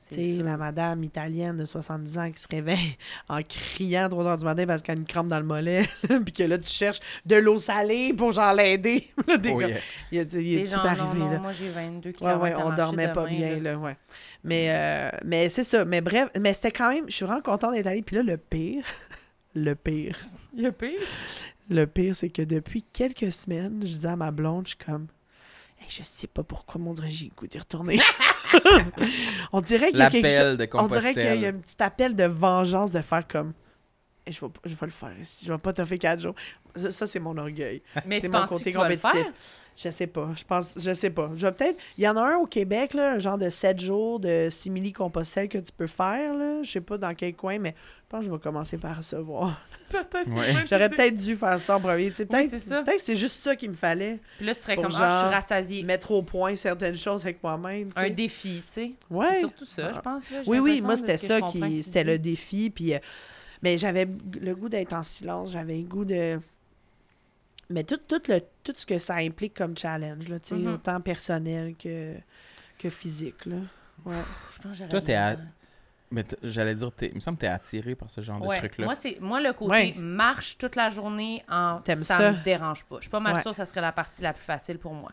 C'est Tu sais, sûr. la madame italienne de 70 ans qui se réveille en criant à 3 heures du matin parce qu'elle a une crampe dans le mollet, puis que là, tu cherches de l'eau salée pour genre l'aider. Oh, yeah. il, est- il est Des tout gens, arrivé, non, non, là. moi j'ai 22 qui Ouais, ouais, on dormait pas bien, là, ouais. Mais, euh, mais c'est ça. Mais bref, mais c'était quand même. Je suis vraiment contente d'être allée. Puis là, le pire, le pire, a pire? le pire, c'est que depuis quelques semaines, je disais à ma blonde, je suis comme. Je sais pas pourquoi, mon dirait j'ai le goût d'y retourner. on dirait qu'il y a quelque chose. De On dirait qu'il y a un petit appel de vengeance de faire comme. Hey, je, vais, je vais le faire ici. Je vais pas te faire quatre jours. Ça, ça, c'est mon orgueil. Mais C'est mon côté tu vas le compétitif. Je sais pas. Je pense. Je sais pas. Je vais peut-être. Il y en a un au Québec, là, un genre de 7 jours de simili-compostelle que tu peux faire. Là. Je sais pas dans quel coin, mais je pense que je vais commencer par recevoir. Peut-être, c'est Ouais. J'aurais peut-être dû faire ça en premier. tu sais. Peut-être c'est ça. peut-être que c'est juste ça qu'il me fallait. Puis là, tu serais Pour comme, ah, je genre suis rassasiée. Mettre au point certaines choses avec moi-même. Un défi, tu sais. C'est Ouais. surtout ça, je pense. Là, Oui, oui, moi, c'était ça qui. C'était le défi. Puis, euh, mais j'avais le goût d'être en silence. J'avais le goût de. Mais tout, tout, le, tout ce que ça implique comme challenge, là, tu sais, Mhm. autant personnel que, que physique. Là. Ouais. Je pense que j'aurais Toi, t'es à-. Mais j'allais dire, t'es- il me semble que t'es attiré par ce genre Ouais, de truc-là. moi, c'est, moi, le côté Ouais. marche toute la journée, en, ça, ça? me dérange pas. Je suis pas mal Ouais. sûre que ça serait la partie la plus facile pour moi.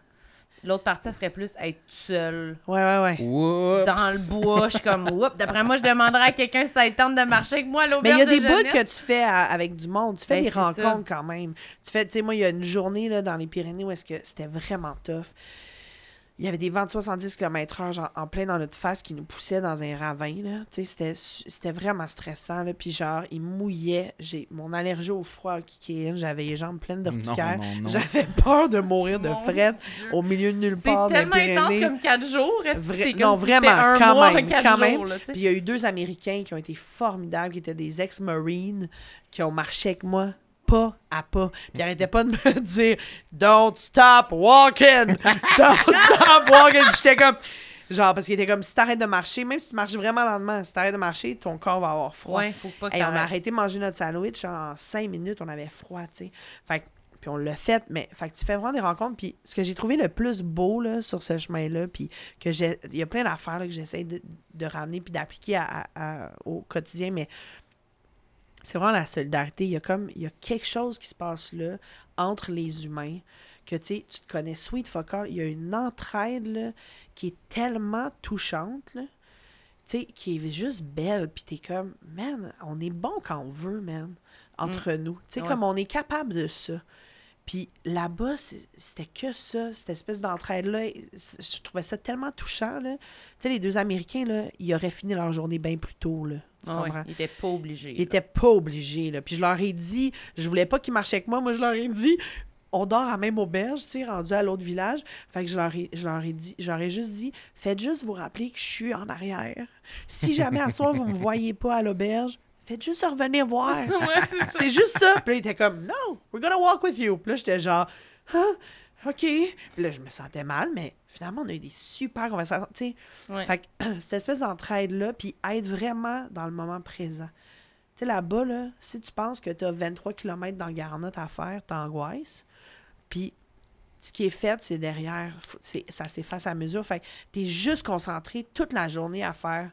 L'autre partie, ça serait plus être seule Ouais, ouais, ouais. Oups. dans le bois. Je suis comme, oups, d'après moi, je demanderais à quelqu'un si ça tente de marcher avec moi à Mais il l'auberge y a des de bouts que tu fais à- avec du monde. Tu fais Ben, des ça. rencontres quand même. Tu fais, tu sais, moi, il y a une journée là, dans les Pyrénées où est-ce que c'était vraiment tough. Il y avait des vents de 70 km/h genre, en plein dans notre face qui nous poussaient dans un ravin. Là. Tu sais, C'était, c'était vraiment stressant. Là. Puis genre, il mouillait. J'ai mon allergie au froid qui in. J'avais les jambes pleines d'urticaire. J'avais peur de mourir de frette au milieu de nulle C'est part les tellement intense comme quatre jours. Est-ce que Vra- c'est comme non, si vraiment, un quand mois, même, quatre quand jours, même. là, tu sais? Puis il y a eu deux Américains qui ont été formidables, qui étaient des ex-marines, qui ont marché avec moi pas à pas. Puis arrêtaient pas de me dire Don't stop walking! Don't stop walking! Puis j'étais comme. Genre, parce qu'il était comme si t'arrêtes de marcher, même si tu marches vraiment lentement, si t'arrêtes de marcher, ton corps va avoir froid. Ouais, faut pas que Hey, on a arrêté de manger notre sandwich en cinq minutes, on avait froid, tu sais. Fait que- puis on l'a fait, mais fait que tu fais vraiment des rencontres. Puis ce que j'ai trouvé le plus beau là, sur ce chemin-là, puis que j'ai. Il y a plein d'affaires que j'essaie de, de ramener puis d'appliquer à- à- à- au quotidien, mais c'est vraiment la solidarité. Il y a comme. Il y a quelque chose qui se passe là entre les humains que tu sais, tu te connais sweet fuck all. Il y a une entraide là, qui est tellement touchante, là tu sais, qui est juste belle, puis t'es comme, man, on est bon quand on veut, man. entre nous. Tu sais, Ouais. comme on est capable de ça. Puis là-bas, c'était que ça, cette espèce d'entraide-là. Je trouvais ça tellement touchant, là. Tu sais, les deux Américains, là, ils auraient fini leur journée bien plus tôt, là. Tu ouais, comprends? il était pas obligé. Ils étaient pas obligés, là. Puis je leur ai dit, je voulais pas qu'ils marchaient avec moi. Moi, je leur ai dit, on dort à la même auberge, tu sais, rendu à l'autre village. Fait que je leur ai, je leur ai dit, je leur ai juste dit, faites juste vous rappeler que je suis en arrière. Si jamais à soir, vous me voyez pas à l'auberge, faites juste revenir voir. c'est juste ça. Puis là, il était comme, no, we're gonna walk with you. Puis là, j'étais genre, ah, OK. Puis là, je me sentais mal, mais finalement, on a eu des super conversations. Tu sais, Ouais. fait que cette espèce d'entraide-là, puis être vraiment dans le moment présent. Tu sais, là-bas, là, si tu penses que tu as 23 km dans le Garnotte à faire, t'angoisses. Puis ce qui est fait, c'est derrière. C'est- ça s'efface à mesure. Fait que tu es juste concentré toute la journée à faire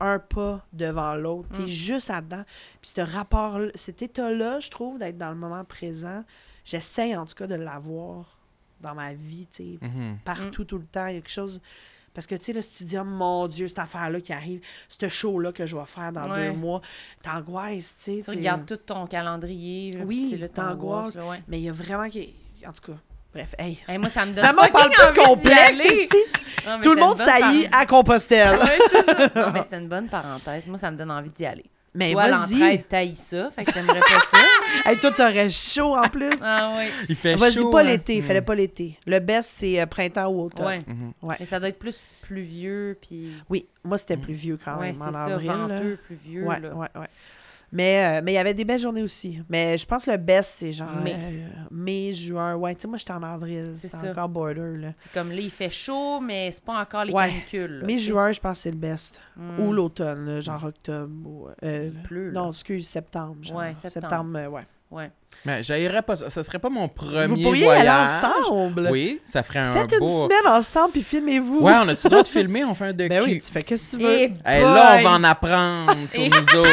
un pas devant l'autre. Tu es Mm. juste là-dedans. Puis ce rapport, cet état-là, je trouve, d'être dans le moment présent, j'essaie en tout cas de l'avoir dans ma vie, tu sais, Mhm. partout, tout le temps. Il y a quelque chose. Parce que, tu sais, là, si tu dis, oh mon Dieu, cette affaire-là qui arrive, ce show-là que je vais faire dans Ouais. deux mois, t'angoisses, tu sais. Tu regardes tout ton calendrier. là, Oui, t'angoisses. ouais. Mais il y a vraiment. En tout cas, bref, hey. Hey, moi, ça me donne Ça m'en parle pas de envie d'y complexe ici. Non, Tout le monde saillit par- à Compostelle. Ça. Non, mais c'est une bonne parenthèse. Moi, ça me donne envie d'y aller. Mais Toi, vas-y. l'entraide, taille ça. Fait que t'aimerais pas ça. Hey, toi, t'aurais chaud en plus. Ah oui. Il fait Vas-y chaud. pas hein. l'été, Mhm. fais-le pas l'été. Le best, c'est euh, printemps ou automne. Ouais. Mhm. Ouais. Mais ça doit être plus pluvieux, puis... Oui, moi, c'était plus vieux quand Ouais, même, c'est en ça, avril. là. venteux, pluvieux, Ouais, là. ouais, ouais. Mais euh, mais il y avait des belles journées aussi. Mais je pense que le best, c'est genre Mai. euh, mai, juin. Ouais, tu sais, moi, j'étais en avril. C'est encore border, là. C'est comme là, il fait chaud, mais c'est pas encore les Ouais. canicules. là, Mai, juin, je pense que c'est le best. Mm. Ou l'automne, genre octobre. Ou, euh, Il pleut, là. non, excuse, septembre. Genre. Ouais, septembre. Septembre, euh, ouais. Ouais. Mais j'aillerais pas ça. Serait pas mon premier Vous pourriez voyage. aller ensemble. Oui, ça ferait un Faites une semaine ensemble, puis filmez-vous. Ouais, on a-tu le droit de filmer? On fait un de Ben oui, tu fais qu'est-ce que tu veux. Et Hey, là, on va en apprendre sur Et nous autres.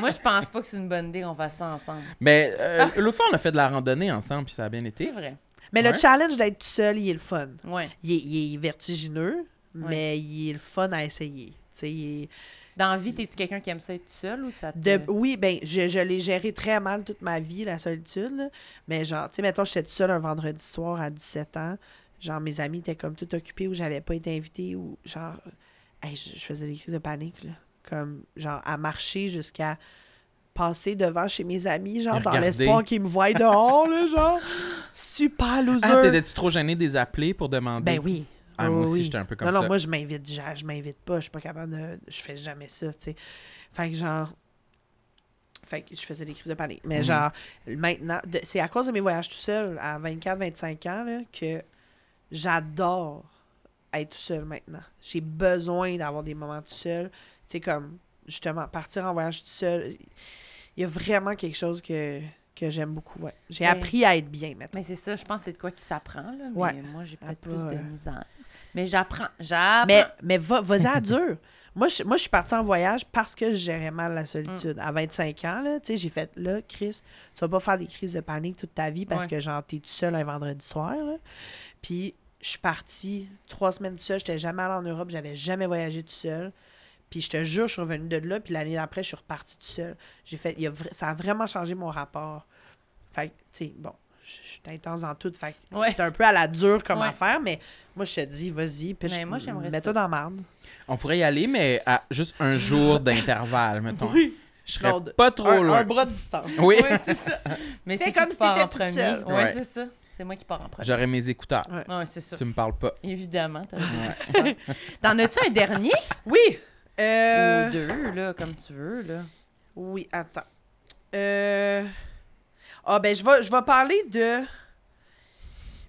Moi, je pense pas que c'est une bonne idée qu'on fasse ça ensemble. Mais euh, l'autre fois, on a fait de la randonnée ensemble, puis ça a bien C'est été. vrai. Mais le challenge d'être tout seul, il est le fun. Ouais. Il est, il est vertigineux, mais il est le fun à essayer. Il est- Dans la vie, t'es-tu quelqu'un qui aime ça être tout seul ou ça te... De, oui, ben, je, je l'ai géré très mal toute ma vie, la solitude. là. Mais genre, tu sais, mettons, j'étais toute seule un vendredi soir à 17 ans. Genre, mes amis étaient comme tout occupés ou j'avais pas été invitée ou genre, hey, je, je faisais des crises de panique, là. Comme, genre, à marcher jusqu'à passer devant chez mes amis, genre, dans l'espoir qu'ils me voient dehors, là, genre. Super loser. Ah, t'étais-tu trop gêné des appeler pour demander? ben oui. Ah, moi aussi, oui. j'étais un peu comme non, ça. non, moi, je m'invite, je, je m'invite pas. Je suis pas capable de. Je fais jamais ça, tu sais. Fait que genre. Fait que je faisais des crises de panique. Mais Mhm. genre, maintenant, de- c'est à cause de mes voyages tout seul à 24-25 ans là, que j'adore être tout seul maintenant. J'ai besoin d'avoir des moments tout seul. Tu sais, comme, justement, partir en voyage tout seul. Il y a vraiment quelque chose que, que j'aime beaucoup. Ouais. J'ai appris à être bien maintenant. Mais c'est ça, je pense que c'est de quoi qui s'apprend, là. Mais Ouais. moi, j'ai peut-être pas, plus de euh, misère. Mais j'apprends. J'apprends. Mais, mais va, vas-y à dur. Moi je, moi, je suis partie en voyage parce que je gérais mal la solitude. À 25 ans, là, tu sais, j'ai fait, là, Chris, tu vas pas faire des crises de panique toute ta vie parce Ouais. que, genre, t'es tout seul un vendredi soir, là. Puis, je suis partie trois semaines tout seul. J'étais jamais allée en Europe. J'avais jamais voyagé tout seul. Puis, je te jure, je suis revenue de là. Puis, l'année d'après, je suis repartie tout seul. J'ai fait, il a ça a vraiment changé mon rapport. Fait que, tu sais, bon, je je suis intense dans tout. Fait que Ouais. c'est un peu à la dure comme Ouais. affaire, mais moi, je te dis, vas-y. J'aimerais mets-toi dans la marde. On pourrait y aller, mais à juste un jour d'intervalle, mettons. Oui. Je serais pas trop un, loin. un bras de distance. Oui, Oui, c'est ça. Mais c'est comme si t'étais en toute premier. seule. Ouais, Ouais. c'est ça. C'est moi qui pars en premier. j'aurais mes écouteurs. Ouais. Ouais, c'est ça. Tu me parles pas. Évidemment. T'en as-tu un dernier? Oui. Euh, ou deux, là, comme tu veux, là? Oui, attends. Euh... Ah, ben, je vais, je vais parler de.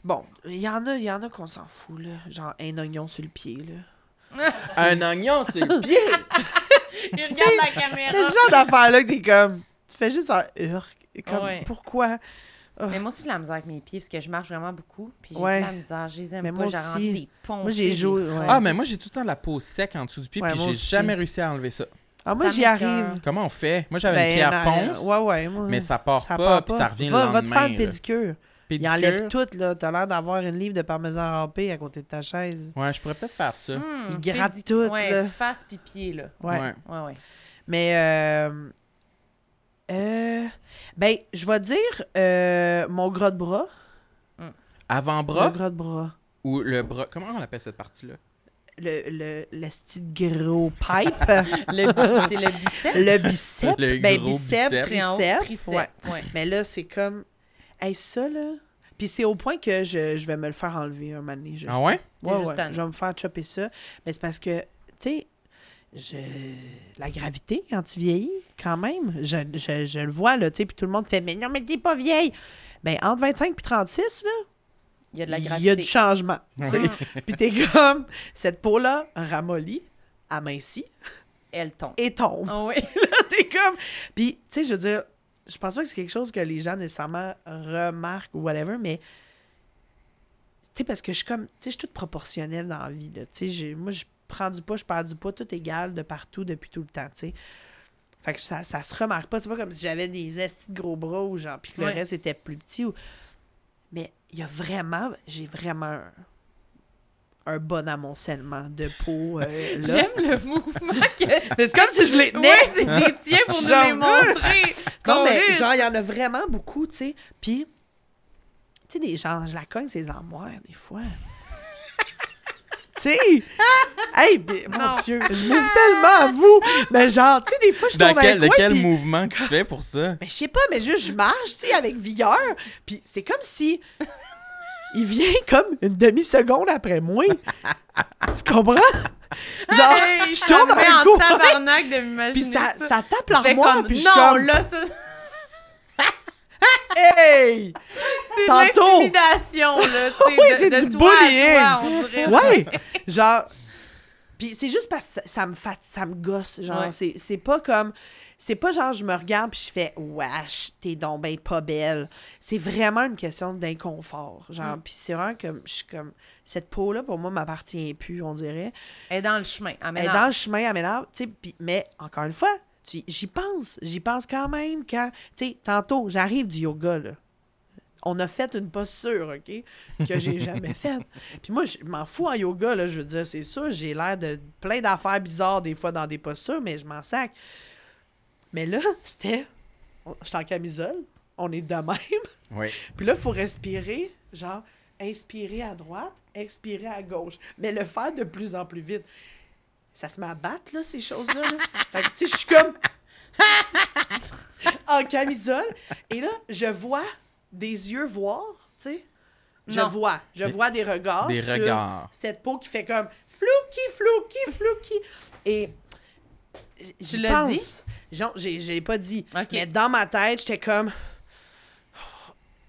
Bon, il y en a, il y en a qu'on s'en fout, là. Genre, un oignon sur le pied, là. Un oignon sur le pied! Il regarde la caméra. C'est ce genre d'affaire-là que t'es comme. Tu fais juste un. Comme, Ouais. pourquoi? Mais moi aussi, j'ai de la misère avec mes pieds parce que je marche vraiment beaucoup. Puis j'ai Ouais. de la misère. Je les aime Mais pas. moi J'ai des ponts. Moi, j'ai joué. ouais. Ah, mais moi, j'ai tout le temps la peau sec en dessous du pied, Ouais, puis j'ai jamais réussi à enlever ça. Ah, moi, j'y arrive. Comment on fait? Moi, j'avais Ben, une pierre non, ponce, Ouais, ouais. Moi, mais ça part ça pas, part puis ça revient va, le Va te faire le là. pédicure. Il Pédicure? enlève tout, là. T'as l'air d'avoir une livre de parmesan râpé à côté de ta chaise. Ouais, je pourrais peut-être faire ça. Hmm, Il gratte tout, Ouais, là. face puis pied, là. Ouais. Ouais. Ouais, ouais. Mais, euh, Euh, ben, je vais dire euh, mon gras de bras. Avant-bras? Le gras de bras. ou le bras. Comment on appelle cette partie-là? Le, le, le petit gros pipe. Le c'est le bicep. le bicep. Le ben, gros bicep, bicep. Ouais. Ouais. Mais là, c'est comme. Hey, ça, là. Puis c'est au point que je, je vais me le faire enlever un moment donné. je Ah sais. ouais? Ouais, ouais. Je vais me faire chopper ça. Mais c'est parce que, tu sais, je... la gravité, quand tu vieillis, quand même, je, je, je le vois, là, tu sais, puis tout le monde fait « Mais non, mais t'es pas vieille! » Ben, entre 25 et 36, là, Il y a de la il gravité. y a du changement, tu sais. Puis t'es comme, cette peau-là ramollit, amincit Elle tombe. et tombe. Ah oui. t'es comme... Puis, tu sais, je veux dire, je pense pas que c'est quelque chose que les gens nécessairement remarquent ou whatever, mais... Tu sais, parce que je suis comme... Tu sais, je suis toute proportionnelle dans la vie, là. Tu sais, moi, je prends du poids, je perds du poids, tout égal de partout, depuis tout le temps, tu sais. Fait que ça, ça se remarque pas. C'est pas comme si j'avais des estis de gros bras ou genre, puis que le Ouais. reste était plus petit. Ou... Mais il y a vraiment... J'ai vraiment un, un bon amoncellement de peau, euh. J'aime le mouvement que C'est comme si je les tenais. Ouais, c'est des tiens pour nous les montrer. Non, mais genre, il y en a vraiment beaucoup, tu sais. Puis, tu sais, des gens, je la cogne, ces armoires, des fois. Tu sais! hey, mais, mon Non. Dieu, je m'ouvre tellement à vous! Mais genre, tu sais, des fois, je Dans tourne quel, un de quel puis- mouvement tu fais pour ça? Mais je sais pas, mais juste, je marche, tu sais, avec vigueur. Puis c'est comme si... Il vient comme une demi-seconde après moi. tu comprends? Genre, Hey, je ça tourne un en coup. tabarnak de Puis m'imaginer ça, ça. ça tape l'armoire, comme, puis je non, suis comme... là, ça, Hey! c'est de Tantôt. l'intimidation, là, tu sais, Oui, de- c'est de du toi à bullying. toi, on dirait. Ouais! genre. Puis c'est juste parce que ça, me fat, ça me gosse. Genre, Ouais. c'est, c'est pas comme. C'est pas genre, je me regarde puis je fais, wesh, t'es donc ben pas belle. C'est vraiment une question d'inconfort. Genre, Mm. puis c'est vraiment comme. Je suis comme. Cette peau-là, pour moi, m'appartient plus, on dirait. Elle est dans le chemin. Elle Elle est dans le chemin, elle m'énerve, tu sais, mais encore une fois, j'y pense. J'y pense quand même quand, tu sais, tantôt, j'arrive du yoga, là. On a fait une posture, OK, que j'ai jamais faite. Puis moi, je m'en fous en yoga, là, je veux dire, c'est sûr, j'ai l'air de plein d'affaires bizarres des fois dans des postures, mais je m'en sac. Mais là, c'était... on- J'étais en camisole, on est de même. Oui. Puis là, il faut respirer, genre, inspirer à droite, expirer à gauche. Mais le faire de plus en plus vite. Ça se met à battre, là, ces choses-là. là. fait que, tu sais, je suis comme. en camisole. Et là, je vois des yeux voir, tu sais. Je Non. vois. Je Des- vois des regards. Des sur regards. Cette peau qui fait comme flouki, flouki, flouki. Et. l'as pense. dit? Genre, j'ai, je l'ai pas dit. Mais dans ma tête, j'étais comme.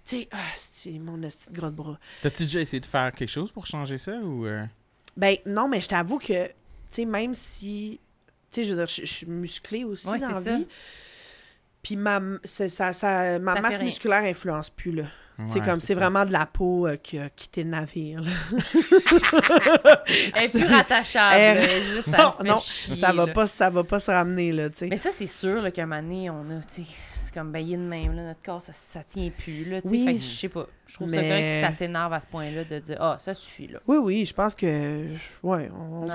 Tu sais, ah, c'est mon petit gros de bras? T'as-tu déjà essayé de faire quelque chose pour changer ça ou. euh? Ben non, mais je t'avoue que, sais, même si. Tu sais, je veux dire, je, je suis musclée aussi Ouais, dans la c'est ça. vie. Puis ma, c'est- ça, ça, ma Ça masse musculaire influence plus, là. c'est Ouais, comme, c'est vraiment de la peau euh, qui a quitté le navire, là. Elle est plus rattachable. Elle- juste, ça non, non, chier, ça va là. pas, ça va pas se ramener, là, tu sais. Mais ça, c'est sûr là, qu'à un moment donné, on a, tu sais, comme baillé de même, là, notre corps, ça, ça tient plus, là, tu sais. Oui. Fait que je sais pas. Je trouve ça Mais- correct que ça t'énerve à ce point-là de dire, ah, ça suffit, là. Oui, oui, je pense que, ouais, on, Non,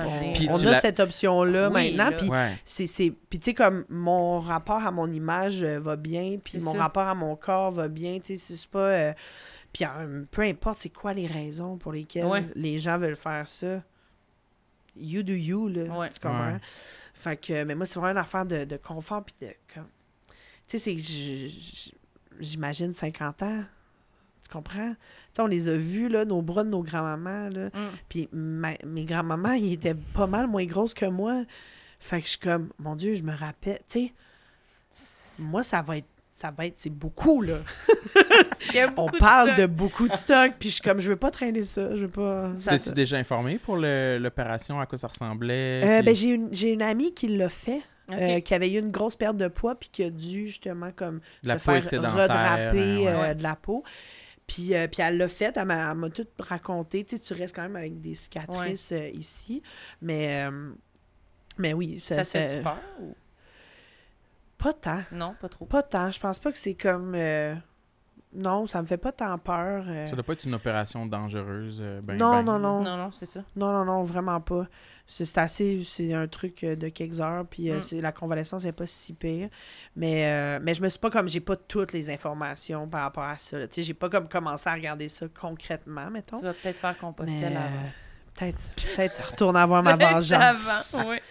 on- a cette option-là Oui, maintenant, puis Ouais. c'est c'est puis tu sais comme mon rapport à mon image euh, va bien puis mon ça. rapport à mon corps va bien tu sais c'est pas euh, puis euh, peu importe c'est quoi les raisons pour lesquelles Ouais. les gens veulent faire ça you do you là Ouais. tu comprends? Ouais. fait que mais moi c'est vraiment une affaire de, de confort puis de comme tu sais c'est j'imagine 50 ans tu comprends? Tu sais on les a vus là nos bras de nos grands-mamans là Mm. puis ma- mes grands-mamans, ils étaient pas mal moins grosses que moi. Fait que je suis comme, mon Dieu, je me rappelle, tu sais, moi, ça va être, ça va être, c'est beaucoup, là. Il y a On parle stock. de beaucoup de stock, puis je suis comme, je veux pas traîner ça, je veux pas... T'es-tu déjà informé pour l'opération, à quoi ça ressemblait? Euh, puis- ben, j'ai une, j'ai une amie qui l'a fait, Euh, qui avait eu une grosse perte de poids, puis qui a dû, justement, comme, De se faire redraper hein, euh, ouais. de la peau. Puis, euh, puis elle l'a fait, elle m'a, tout raconté. Tu sais, tu restes quand même avec des cicatrices euh, ici. Mais, euh, mais oui, ça, Ça fait peur ou... pas tant. Non, pas trop. Pas tant. Je pense pas que c'est comme. Non, ça me fait pas tant peur. euh. Ça doit pas être une opération dangereuse. euh, ben, non, ben. non, non, Non, non, c'est ça. non, non, non, vraiment pas. C'est assez, c'est un truc euh, de quelques heures, puis euh, Mm. c'est- la convalescence n'est pas si pire. Mais, euh, mais je me suis pas comme, j'ai pas toutes les informations par rapport à ça. Tu sais, j'ai pas comme commencé à regarder ça concrètement, mettons. Tu vas peut-être faire Compostelle Mais, avant. Euh, peut-être, peut-être retourner avoir ma vengeance. avant, oui.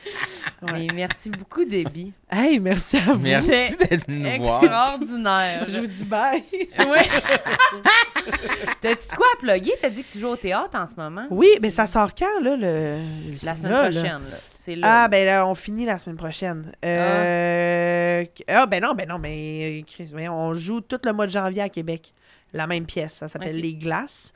Ouais. Mais merci beaucoup, Debbie. Hey, merci à vous. Merci d'être venu nous voir. Extraordinaire. Je vous dis bye. Oui. T'as-tu de quoi à plugger? T'as dit que tu joues au théâtre en ce moment? Oui, mais ça sort quand, là, le... La semaine là, prochaine, là. C'est là. Ah, ben là, on finit la semaine prochaine. Euh... Ah, ben non, ben non, mais euh, Chris, voyons, on joue tout le mois de janvier à Québec. La même pièce. Ça s'appelle. Les Glaces.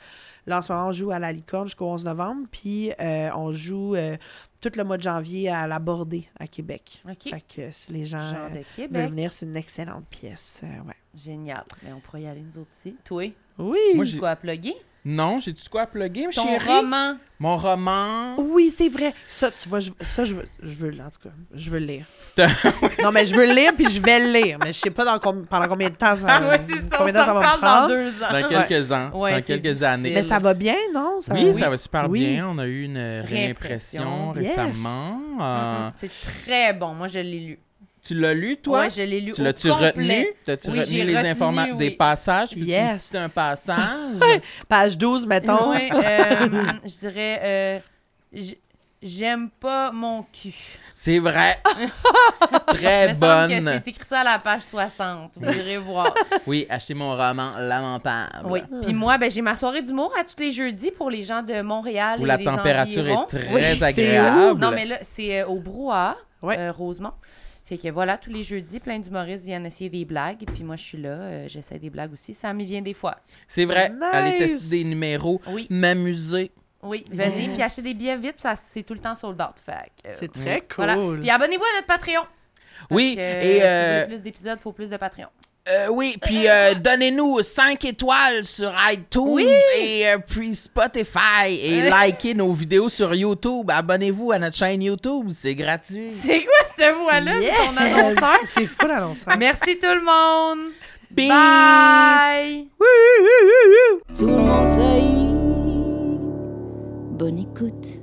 Là, en ce moment, on joue à la Licorne jusqu'au 11 novembre. Puis, euh, on joue euh, tout le mois de janvier à la Bordée à Québec. OK. Fait que si les gens Genre euh, veulent venir, c'est une excellente pièce. euh, ouais. Génial. Mais on pourrait y aller nous autres aussi. Toi, Oui. Moi, tu j'ai- quoi à plugger? Non, j'ai-tu quoi à plugger, Ton chérie? roman. Mon roman. Oui, c'est vrai. Ça, tu vois, je, ça, je veux, je veux, en tout cas, je veux le lire. Non, mais je veux le lire, puis je vais le lire. Mais je sais pas dans com- pendant combien de temps ça, Ah ouais, c'est ça. Combien ça va me parle dans prendre. deux ans. Dans quelques ans. Ouais, dans quelques difficile. années. Mais ça va bien, non? Ça Oui, va- ça va super Oui. bien. On a eu une réimpression Réimpression. Yes. récemment. Euh. C'est très bon. Moi, je l'ai lu. Tu l'as lu, toi? Ouais, je l'ai lu Tu au l'as-tu complet. retenu? T'as-tu Oui, retenu les informations oui. des passages? Puis Yes. tu cites un passage? Page 12, mettons. Ouais, euh, je dirais... euh, J'aime pas mon cul. C'est vrai. Il Très me semble que bonne. c'est écrit ça à la page 60. Vous irez voir. Oui, achetez mon roman lamentable. Oui. Puis moi, ben, j'ai ma soirée d'humour à tous les jeudis pour les gens de Montréal Où et la des température environs. est très Oui, agréable. Non, mais là, c'est euh, au Brouhaha, Ouais. euh, Rosemont. Fait que voilà, tous les jeudis, plein d'humoristes viennent essayer des blagues. Puis moi, je suis là, euh, j'essaie des blagues aussi. Ça m'y vient des fois. C'est vrai. Nice. Aller tester des numéros, Oui, m'amuser. oui. Venez, Yes. puis achetez des billets vite, puis ça, c'est tout le temps sold out. Fait que, euh, C'est très cool. Voilà. Puis abonnez-vous à notre Patreon. Parce Oui, que, et Si vous euh, voulez plus d'épisodes, il faut plus de Patreon. Euh, oui, puis euh, donnez-nous 5 étoiles sur iTunes Oui. et euh, puis Spotify et Euh. likez nos vidéos sur YouTube. Abonnez-vous à notre chaîne YouTube, c'est gratuit. C'est quoi cette voix-là? Yes! Ton annonceur? C'est fou l'annonceur. Merci tout le monde. Peace. Bye. Tout le monde sait. Bonne écoute.